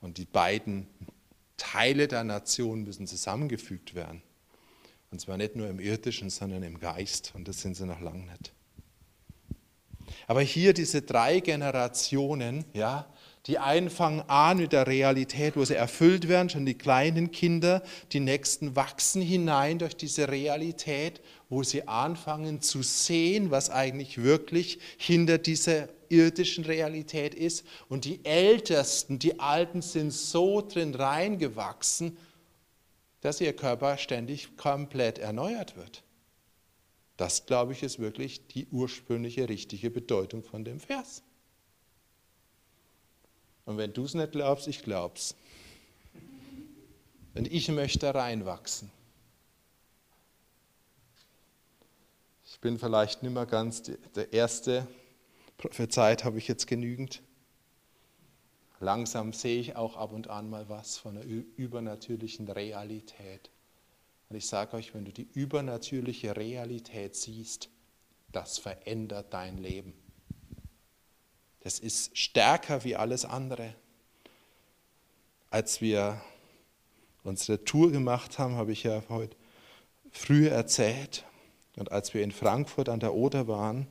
Und die beiden Teile der Nation müssen zusammengefügt werden. Und zwar nicht nur im irdischen, sondern im Geist. Und das sind sie noch lange nicht. Aber hier diese drei Generationen, ja, die einen fangen an mit der Realität, wo sie erfüllt werden, schon die kleinen Kinder, die nächsten wachsen hinein durch diese Realität, wo sie anfangen zu sehen, was eigentlich wirklich hinter dieser irdischen Realität ist. Und die Ältesten, die Alten sind so drin reingewachsen, dass ihr Körper ständig komplett erneuert wird. Das, glaube ich, ist wirklich die ursprüngliche, richtige Bedeutung von dem Vers. Und wenn du es nicht glaubst, ich glaub's. Denn ich möchte reinwachsen. Ich bin vielleicht nicht mehr ganz der Erste. Prophezeit habe ich jetzt genügend. Langsam sehe ich auch ab und an mal was von der übernatürlichen Realität. Und ich sage euch, wenn du die übernatürliche Realität siehst, das verändert dein Leben. Das ist stärker wie alles andere. Als wir unsere Tour gemacht haben, habe ich ja heute früh erzählt. Und als wir in Frankfurt an der Oder waren,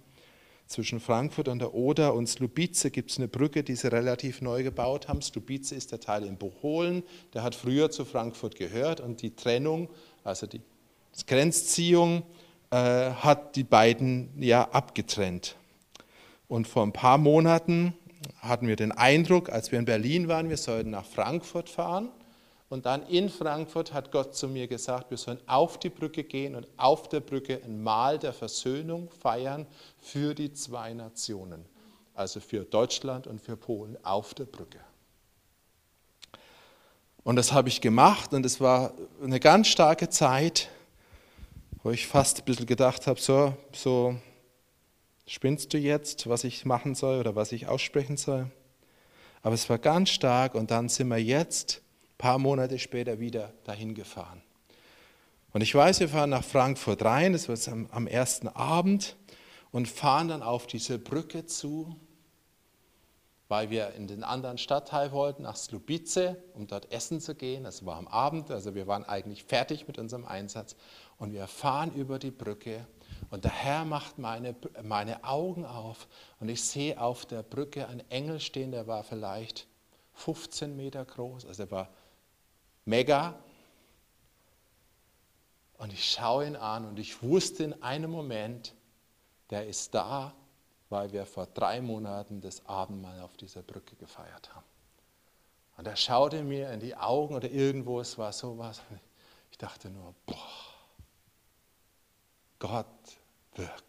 zwischen Frankfurt an der Oder und Slubice gibt es eine Brücke, die sie relativ neu gebaut haben. Slubice ist der Teil in Bocholen, der hat früher zu Frankfurt gehört und die Trennung, also die Grenzziehung, äh, hat die beiden ja abgetrennt. Und vor ein paar Monaten hatten wir den Eindruck, als wir in Berlin waren, wir sollten nach Frankfurt fahren. Und dann in Frankfurt hat Gott zu mir gesagt, wir sollen auf die Brücke gehen und auf der Brücke ein Mahl der Versöhnung feiern für die zwei Nationen. Also für Deutschland und für Polen auf der Brücke. Und das habe ich gemacht und es war eine ganz starke Zeit, wo ich fast ein bisschen gedacht habe, so, so spinnst du jetzt, was ich machen soll oder was ich aussprechen soll. Aber es war ganz stark und dann sind wir jetzt ein paar Monate später wieder dahin gefahren. Und ich weiß, wir fahren nach Frankfurt rein, das war am, am ersten Abend, und fahren dann auf diese Brücke zu, weil wir in den anderen Stadtteil wollten, nach Slubice, um dort essen zu gehen. Das war am Abend, also wir waren eigentlich fertig mit unserem Einsatz. Und wir fahren über die Brücke und der Herr macht meine, meine Augen auf und ich sehe auf der Brücke einen Engel stehen, der war vielleicht 15 Meter groß, also er war mega. Und ich schaue ihn an und ich wusste in einem Moment, der ist da, weil wir vor drei Monaten das Abendmahl auf dieser Brücke gefeiert haben. Und er schaute mir in die Augen oder irgendwo, es war sowas. Ich dachte nur, boah, Gott wirkt.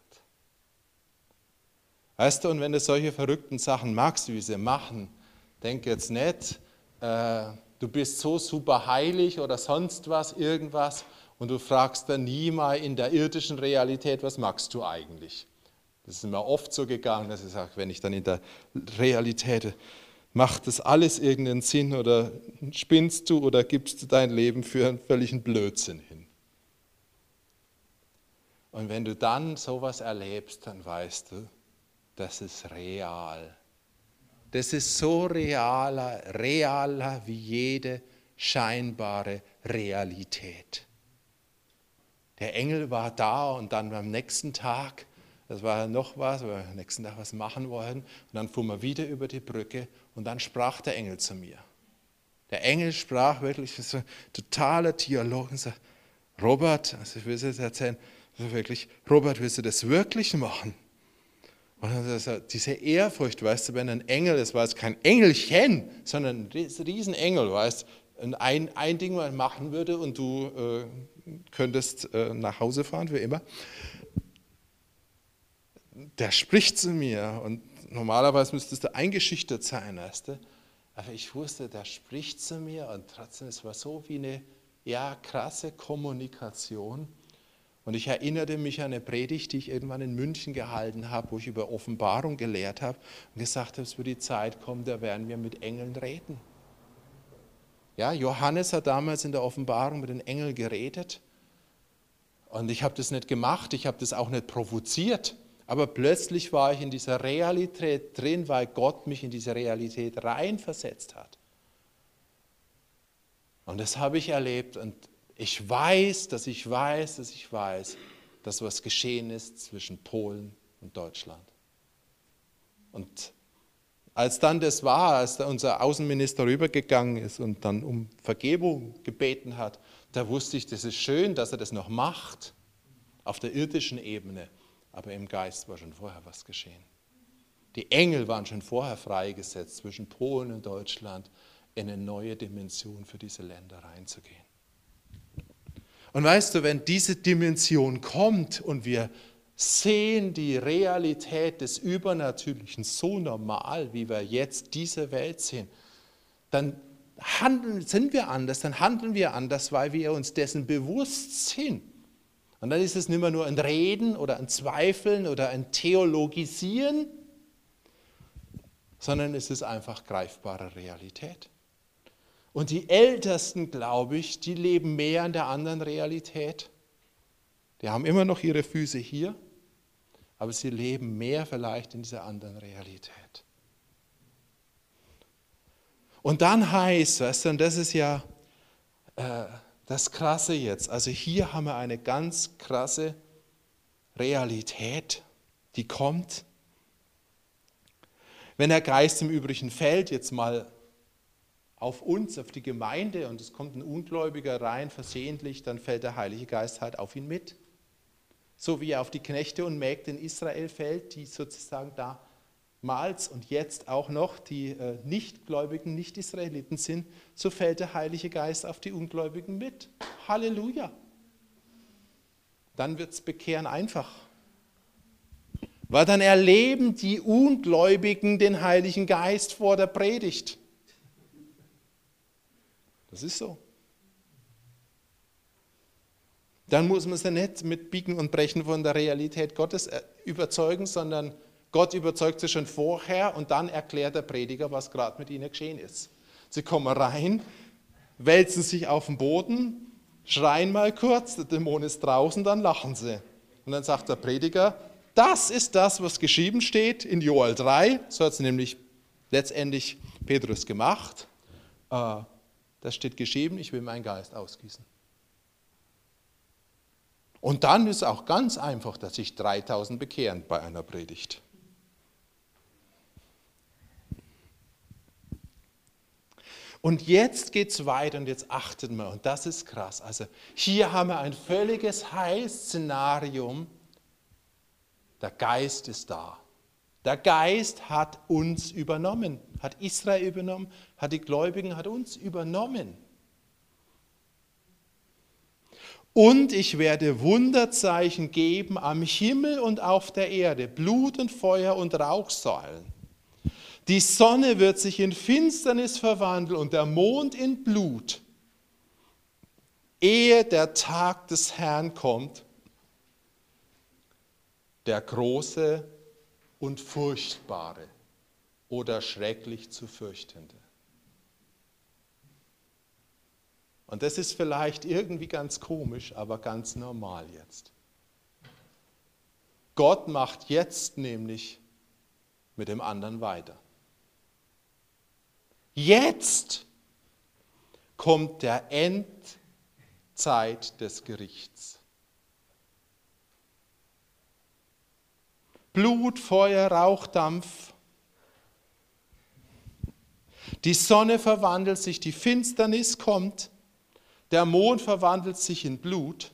Weißt du, und wenn du solche verrückten Sachen magst, wie sie machen, denk jetzt nicht, äh, du bist so super heilig oder sonst was, irgendwas, und du fragst dann nie mal in der irdischen Realität, was magst du eigentlich? Das ist mir oft so gegangen, dass ich sage, wenn ich dann in der Realität, macht das alles irgendeinen Sinn oder spinnst du oder gibst du dein Leben für einen völligen Blödsinn hin? Und wenn du dann sowas erlebst, dann weißt du, das ist real. Das ist so realer, realer wie jede scheinbare Realität. Der Engel war da und dann am nächsten Tag, das war noch was, wir am nächsten Tag was machen wollen, und dann fuhren wir wieder über die Brücke und dann sprach der Engel zu mir. Der Engel sprach wirklich, ein totaler Dialog und sagt, Robert, also ich will es jetzt erzählen, also wirklich, Robert, willst du das wirklich machen? Und dann diese Ehrfurcht, weißt du, wenn ein Engel, das war jetzt kein Engelchen, sondern ein Riesenengel, weißt du, ein, ein Ding mal machen würde und du äh, könntest äh, nach Hause fahren, wie immer. Der spricht zu mir und normalerweise müsstest du eingeschüchtert sein, weißt du. Aber ich wusste, der spricht zu mir und trotzdem, es war so wie eine ja, krasse Kommunikation. Und ich erinnerte mich an eine Predigt, die ich irgendwann in München gehalten habe, wo ich über Offenbarung gelehrt habe und gesagt habe, es wird die Zeit kommen, da werden wir mit Engeln reden. Ja, Johannes hat damals in der Offenbarung mit den Engeln geredet. Und ich habe das nicht gemacht, ich habe das auch nicht provoziert. Aber plötzlich war ich in dieser Realität drin, weil Gott mich in diese Realität reinversetzt hat. Und das habe ich erlebt und ich weiß, dass ich weiß, dass ich weiß, dass was geschehen ist zwischen Polen und Deutschland. Und als dann das war, als unser Außenminister rübergegangen ist und dann um Vergebung gebeten hat, da wusste ich, das ist schön, dass er das noch macht auf der irdischen Ebene, aber im Geist war schon vorher was geschehen. Die Engel waren schon vorher freigesetzt, zwischen Polen und Deutschland in eine neue Dimension für diese Länder reinzugehen. Und weißt du, wenn diese Dimension kommt und wir sehen die Realität des Übernatürlichen so normal, wie wir jetzt diese Welt sehen, dann handeln, sind wir anders, dann handeln wir anders, weil wir uns dessen bewusst sind. Und dann ist es nicht mehr nur ein Reden oder ein Zweifeln oder ein Theologisieren, sondern es ist einfach greifbare Realität. Und die Ältesten, glaube ich, die leben mehr in der anderen Realität. Die haben immer noch ihre Füße hier, aber sie leben mehr vielleicht in dieser anderen Realität. Und dann heißt es, und das ist ja äh, das Krasse jetzt, also hier haben wir eine ganz krasse Realität, die kommt. Wenn der Geist im Übrigen fällt, jetzt mal auf uns, auf die Gemeinde, und es kommt ein Ungläubiger rein, versehentlich, dann fällt der Heilige Geist halt auf ihn mit. So wie er auf die Knechte und Mägde in Israel fällt, die sozusagen damals und jetzt auch noch die äh, Nichtgläubigen, Nicht-Israeliten sind, so fällt der Heilige Geist auf die Ungläubigen mit. Halleluja! Dann wird es bekehren einfach. Weil dann erleben die Ungläubigen den Heiligen Geist vor der Predigt. Das ist so. Dann muss man sie nicht mit Biegen und Brechen von der Realität Gottes äh, überzeugen, sondern Gott überzeugt sie schon vorher und dann erklärt der Prediger, was gerade mit ihnen geschehen ist. Sie kommen rein, wälzen sich auf den Boden, schreien mal kurz, der Dämon ist draußen, dann lachen sie. Und dann sagt der Prediger, das ist das, was geschrieben steht in Joel 3, so hat es nämlich letztendlich Petrus gemacht. Äh, da steht geschrieben, ich will meinen Geist ausgießen. Und dann ist auch ganz einfach, dass sich 3000 bekehren bei einer Predigt. Und jetzt geht es weiter und jetzt achtet mal, und das ist krass. Also hier haben wir ein völliges Heilszenarium. Der Geist ist da. Der Geist hat uns übernommen, hat Israel übernommen, hat die Gläubigen, hat uns übernommen. Und ich werde Wunderzeichen geben am Himmel und auf der Erde, Blut und Feuer und Rauchsäulen. Die Sonne wird sich in Finsternis verwandeln und der Mond in Blut, ehe der Tag des Herrn kommt, der große und furchtbare oder schrecklich zu fürchtende. Und das ist vielleicht irgendwie ganz komisch, aber ganz normal jetzt. Gott macht jetzt nämlich mit dem anderen weiter. Jetzt kommt der Endzeit des Gerichts. Blut, Feuer, Rauchdampf. Die Sonne verwandelt sich, die Finsternis kommt, der Mond verwandelt sich in Blut,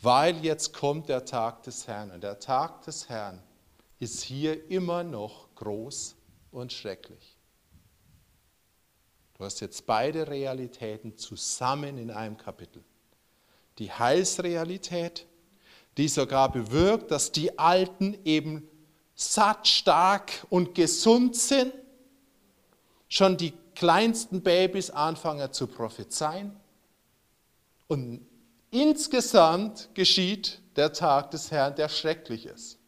weil jetzt kommt der Tag des Herrn. Und der Tag des Herrn ist hier immer noch groß und schrecklich. Du hast jetzt beide Realitäten zusammen in einem Kapitel. Die Heilsrealität, die sogar bewirkt, dass die Alten eben satt, stark und gesund sind, schon die kleinsten Babys anfangen zu prophezeien. Und insgesamt geschieht der Tag des Herrn, der schrecklich ist.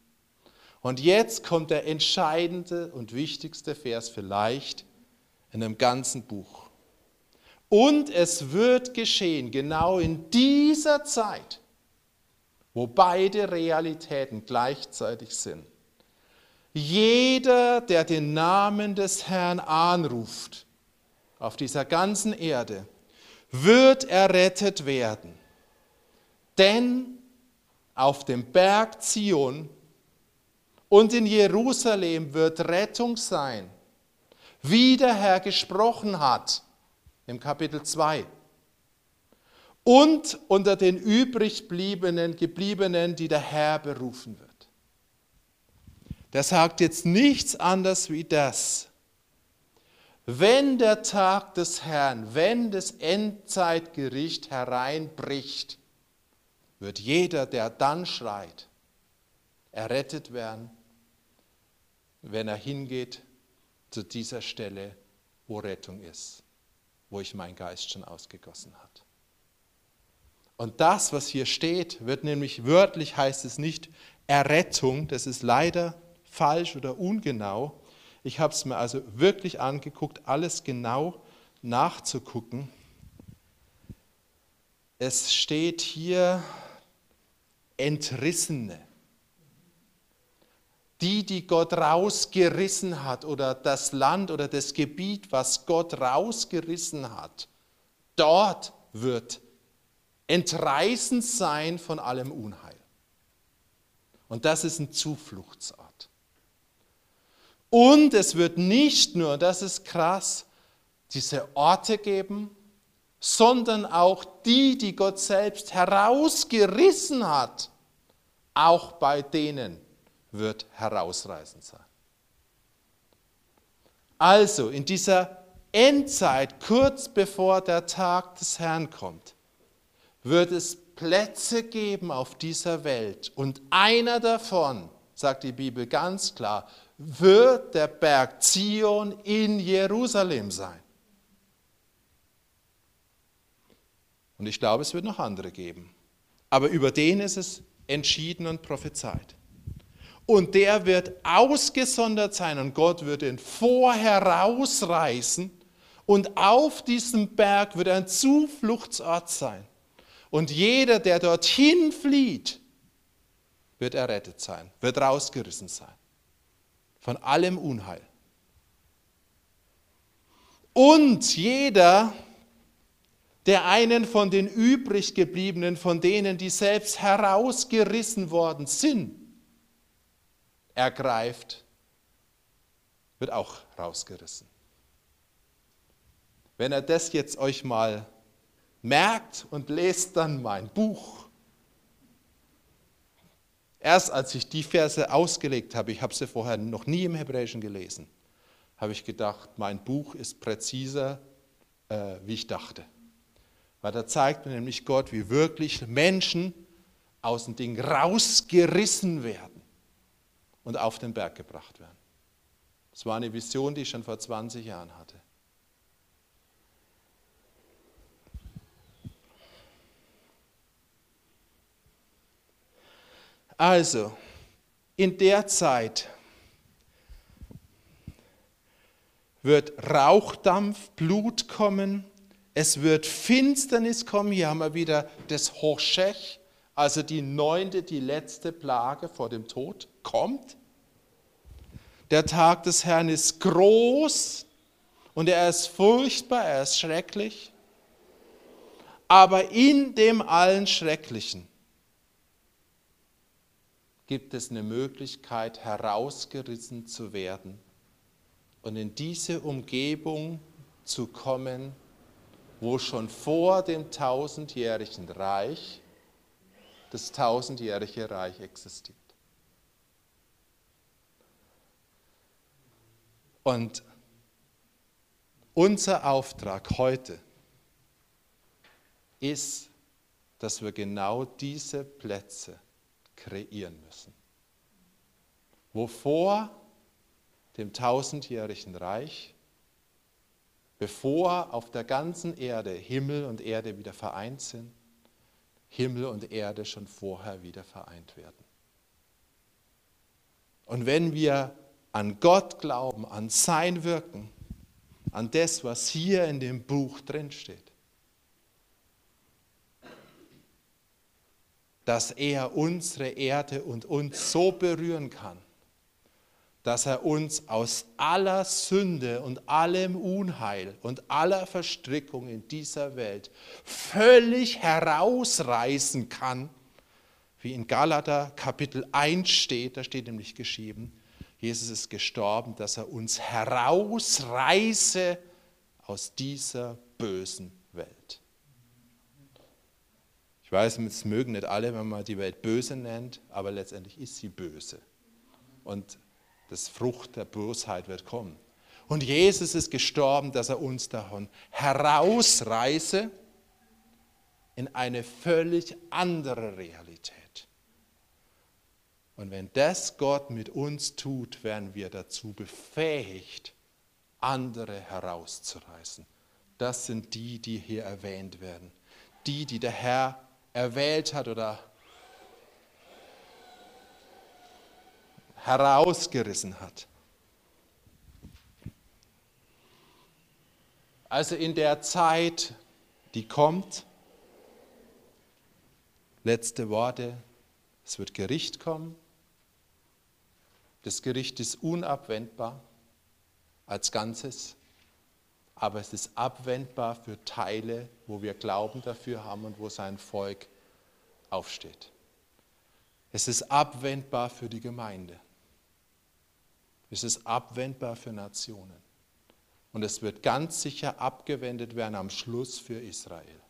Und jetzt kommt der entscheidende und wichtigste Vers vielleicht in einem ganzen Buch. Und es wird geschehen, genau in dieser Zeit, wo beide Realitäten gleichzeitig sind. Jeder, der den Namen des Herrn anruft, auf dieser ganzen Erde, wird errettet werden. Denn auf dem Berg Zion und in Jerusalem wird Rettung sein wie der Herr gesprochen hat im Kapitel 2. Und unter den übrigbliebenen, gebliebenen, die der Herr berufen wird. Der sagt jetzt nichts anderes wie das. Wenn der Tag des Herrn, wenn das Endzeitgericht hereinbricht, wird jeder, der dann schreit, errettet werden, wenn er hingeht zu dieser Stelle, wo Rettung ist, wo ich meinen Geist schon ausgegossen hat. Und das, was hier steht, wird nämlich wörtlich heißt es nicht Errettung, das ist leider falsch oder ungenau. Ich habe es mir also wirklich angeguckt, alles genau nachzugucken. Es steht hier Entrissene. Die, die Gott rausgerissen hat oder das Land oder das Gebiet, was Gott rausgerissen hat, dort wird entreißend sein von allem Unheil. Und das ist ein Zufluchtsort. Und es wird nicht nur, das ist krass, diese Orte geben, sondern auch die, die Gott selbst herausgerissen hat, auch bei denen wird herausreißend sein. Also in dieser Endzeit, kurz bevor der Tag des Herrn kommt, wird es Plätze geben auf dieser Welt und einer davon, sagt die Bibel ganz klar, wird der Berg Zion in Jerusalem sein. Und ich glaube, es wird noch andere geben. Aber über den ist es entschieden und prophezeit. Und der wird ausgesondert sein und Gott wird ihn vorher rausreißen und auf diesem Berg wird ein Zufluchtsort sein. Und jeder, der dorthin flieht, wird errettet sein, wird rausgerissen sein von allem Unheil. Und jeder, der einen von den übrig gebliebenen, von denen, die selbst herausgerissen worden sind, ergreift, wird auch rausgerissen. Wenn er das jetzt euch mal merkt und lest dann mein Buch, Erst als ich die Verse ausgelegt habe, ich habe sie vorher noch nie im Hebräischen gelesen, habe ich gedacht, mein Buch ist präziser, äh, wie ich dachte. Weil da zeigt mir nämlich Gott, wie wirklich Menschen aus dem Ding rausgerissen werden und auf den Berg gebracht werden. Das war eine Vision, die ich schon vor 20 Jahren hatte. Also, in der Zeit wird Rauchdampf, Blut kommen, es wird Finsternis kommen. Hier haben wir wieder das Hochschech, also die neunte, die letzte Plage vor dem Tod kommt. Der Tag des Herrn ist groß und er ist furchtbar, er ist schrecklich. Aber in dem allen Schrecklichen gibt es eine Möglichkeit, herausgerissen zu werden und in diese Umgebung zu kommen, wo schon vor dem tausendjährigen Reich das tausendjährige Reich existiert. Und unser Auftrag heute ist, dass wir genau diese Plätze kreieren müssen. Wo vor dem tausendjährigen Reich, bevor auf der ganzen Erde Himmel und Erde wieder vereint sind, Himmel und Erde schon vorher wieder vereint werden. Und wenn wir an Gott glauben, an sein Wirken, an das, was hier in dem Buch drin steht, dass er unsere Erde und uns so berühren kann, dass er uns aus aller Sünde und allem Unheil und aller Verstrickung in dieser Welt völlig herausreißen kann, wie in Galater Kapitel 1 steht, da steht nämlich geschrieben, Jesus ist gestorben, dass er uns herausreiße aus dieser bösen Welt. Ich weiß, es mögen nicht alle, wenn man die Welt böse nennt, aber letztendlich ist sie böse. Und das Frucht der Bosheit wird kommen. Und Jesus ist gestorben, dass er uns davon herausreiße in eine völlig andere Realität. Und wenn das Gott mit uns tut, werden wir dazu befähigt, andere herauszureißen. Das sind die, die hier erwähnt werden. Die, die der Herr erwählt hat oder herausgerissen hat. Also in der Zeit, die kommt, letzte Worte, es wird Gericht kommen. Das Gericht ist unabwendbar als Ganzes, aber es ist abwendbar für Teile, wo wir Glauben dafür haben und wo sein Volk aufsteht. Es ist abwendbar für die Gemeinde. Es ist abwendbar für Nationen. Und es wird ganz sicher abgewendet werden am Schluss für Israel.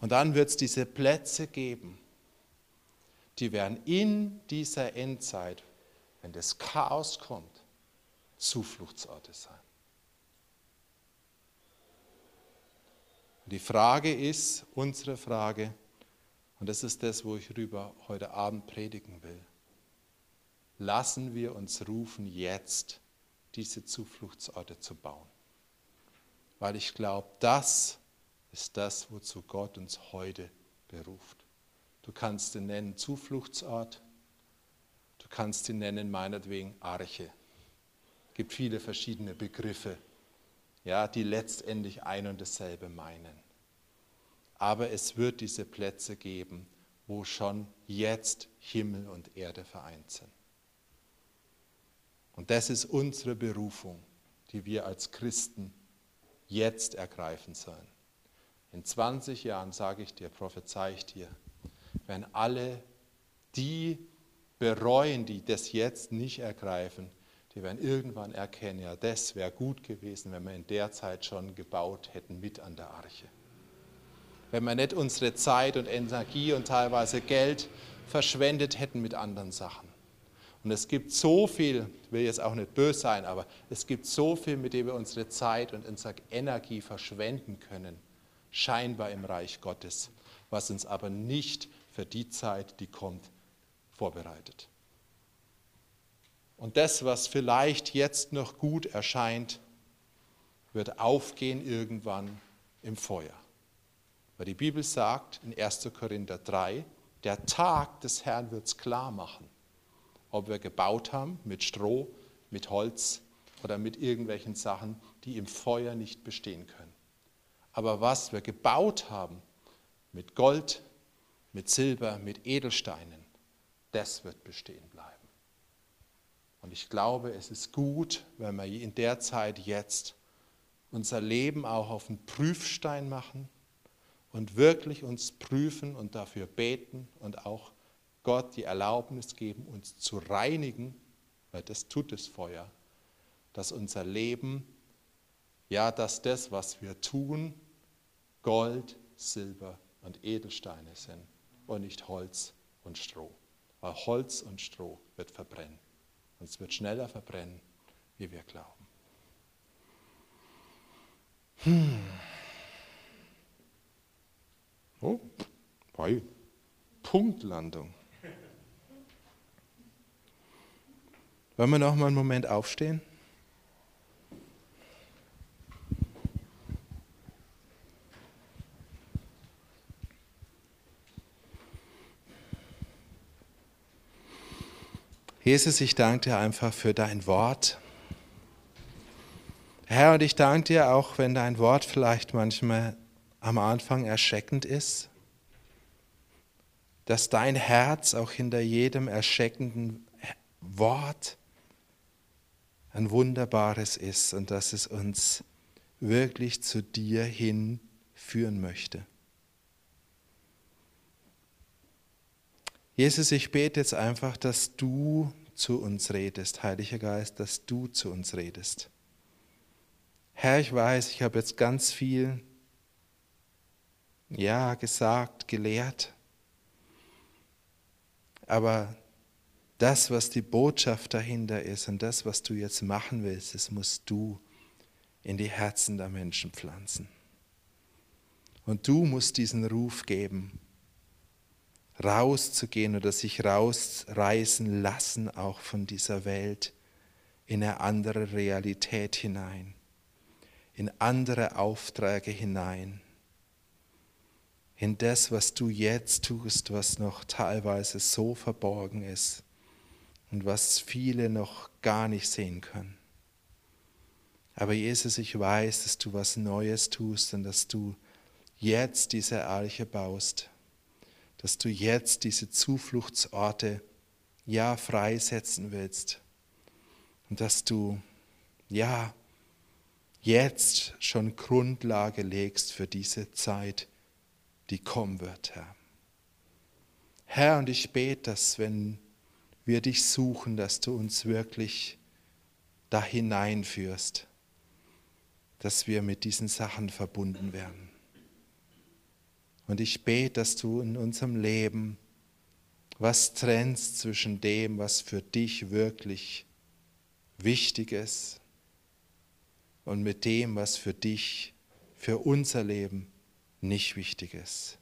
Und dann wird es diese Plätze geben, die werden in dieser Endzeit, wenn das Chaos kommt, Zufluchtsorte sein. Und die Frage ist, unsere Frage, und das ist das, wo ich rüber heute Abend predigen will, lassen wir uns rufen, jetzt diese Zufluchtsorte zu bauen. Weil ich glaube, das ist das, wozu Gott uns heute beruft. Du kannst ihn nennen Zufluchtsort, du kannst ihn nennen meinetwegen Arche. Es gibt viele verschiedene Begriffe, ja, die letztendlich ein und dasselbe meinen. Aber es wird diese Plätze geben, wo schon jetzt Himmel und Erde vereint sind. Und das ist unsere Berufung, die wir als Christen jetzt ergreifen sollen. In 20 Jahren, sage ich dir, prophezei ich dir, wenn alle die bereuen, die das jetzt nicht ergreifen, die werden irgendwann erkennen, ja, das wäre gut gewesen, wenn wir in der Zeit schon gebaut hätten mit an der Arche. Wenn wir nicht unsere Zeit und Energie und teilweise Geld verschwendet hätten mit anderen Sachen. Und es gibt so viel, ich will jetzt auch nicht böse sein, aber es gibt so viel, mit dem wir unsere Zeit und unsere Energie verschwenden können, scheinbar im Reich Gottes, was uns aber nicht für die Zeit, die kommt, vorbereitet. Und das, was vielleicht jetzt noch gut erscheint, wird aufgehen irgendwann im Feuer. Weil die Bibel sagt in 1. Korinther 3, der Tag des Herrn wird es klar machen ob wir gebaut haben mit Stroh, mit Holz oder mit irgendwelchen Sachen, die im Feuer nicht bestehen können. Aber was wir gebaut haben mit Gold, mit Silber, mit Edelsteinen, das wird bestehen bleiben. Und ich glaube, es ist gut, wenn wir in der Zeit jetzt unser Leben auch auf den Prüfstein machen und wirklich uns prüfen und dafür beten und auch Gott die Erlaubnis geben, uns zu reinigen, weil das tut das Feuer, dass unser Leben, ja, dass das, was wir tun, Gold, Silber und Edelsteine sind und nicht Holz und Stroh. Weil Holz und Stroh wird verbrennen. Und es wird schneller verbrennen, wie wir glauben. Hm. Oh, bei Punktlandung. Wollen wir noch mal einen Moment aufstehen? Jesus, ich danke dir einfach für dein Wort. Herr, und ich danke dir auch, wenn dein Wort vielleicht manchmal am Anfang erschreckend ist, dass dein Herz auch hinter jedem erschreckenden Wort ein wunderbares ist und dass es uns wirklich zu dir hinführen möchte. Jesus, ich bete jetzt einfach, dass du zu uns redest, Heiliger Geist, dass du zu uns redest. Herr, ich weiß, ich habe jetzt ganz viel, ja, gesagt, gelehrt, aber das, was die Botschaft dahinter ist und das, was du jetzt machen willst, das musst du in die Herzen der Menschen pflanzen. Und du musst diesen Ruf geben, rauszugehen oder sich rausreißen lassen auch von dieser Welt in eine andere Realität hinein, in andere Aufträge hinein, in das, was du jetzt tust, was noch teilweise so verborgen ist und was viele noch gar nicht sehen können. Aber Jesus, ich weiß, dass du was Neues tust und dass du jetzt diese Arche baust, dass du jetzt diese Zufluchtsorte ja freisetzen willst und dass du ja jetzt schon Grundlage legst für diese Zeit, die kommen wird, Herr. Herr, und ich bete, dass wenn wir dich suchen, dass du uns wirklich da hineinführst, dass wir mit diesen Sachen verbunden werden. Und ich bete, dass du in unserem Leben was trennst zwischen dem, was für dich wirklich wichtig ist und mit dem, was für dich, für unser Leben nicht wichtig ist.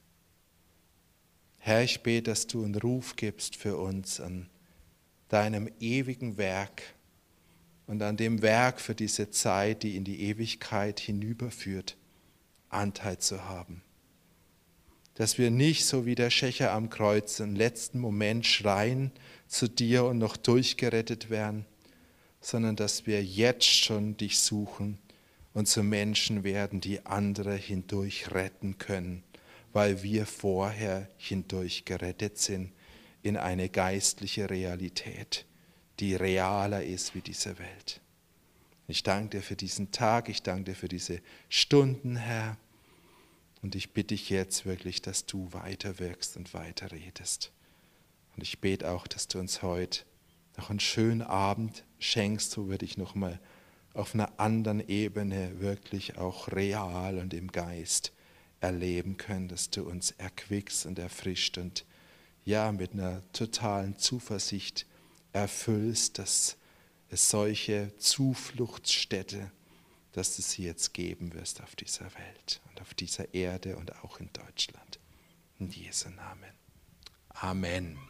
Herr, ich bete, dass du einen Ruf gibst für uns an deinem ewigen Werk und an dem Werk für diese Zeit, die in die Ewigkeit hinüberführt, Anteil zu haben. Dass wir nicht so wie der Schächer am Kreuz im letzten Moment schreien zu dir und noch durchgerettet werden, sondern dass wir jetzt schon dich suchen und zu Menschen werden, die andere hindurch retten können, weil wir vorher hindurch gerettet sind in eine geistliche Realität die realer ist wie diese Welt. Ich danke dir für diesen Tag, ich danke dir für diese Stunden, Herr. Und ich bitte dich jetzt wirklich, dass du weiter wirkst und weiter redest. Und ich bete auch, dass du uns heute noch einen schönen Abend schenkst, wo wir dich nochmal auf einer anderen Ebene wirklich auch real und im Geist erleben können, dass du uns erquickst und erfrischt und ja, mit einer totalen Zuversicht erfüllst, dass es solche Zufluchtsstätte, dass du sie jetzt geben wirst auf dieser Welt und auf dieser Erde und auch in Deutschland. In Jesu Namen. Amen.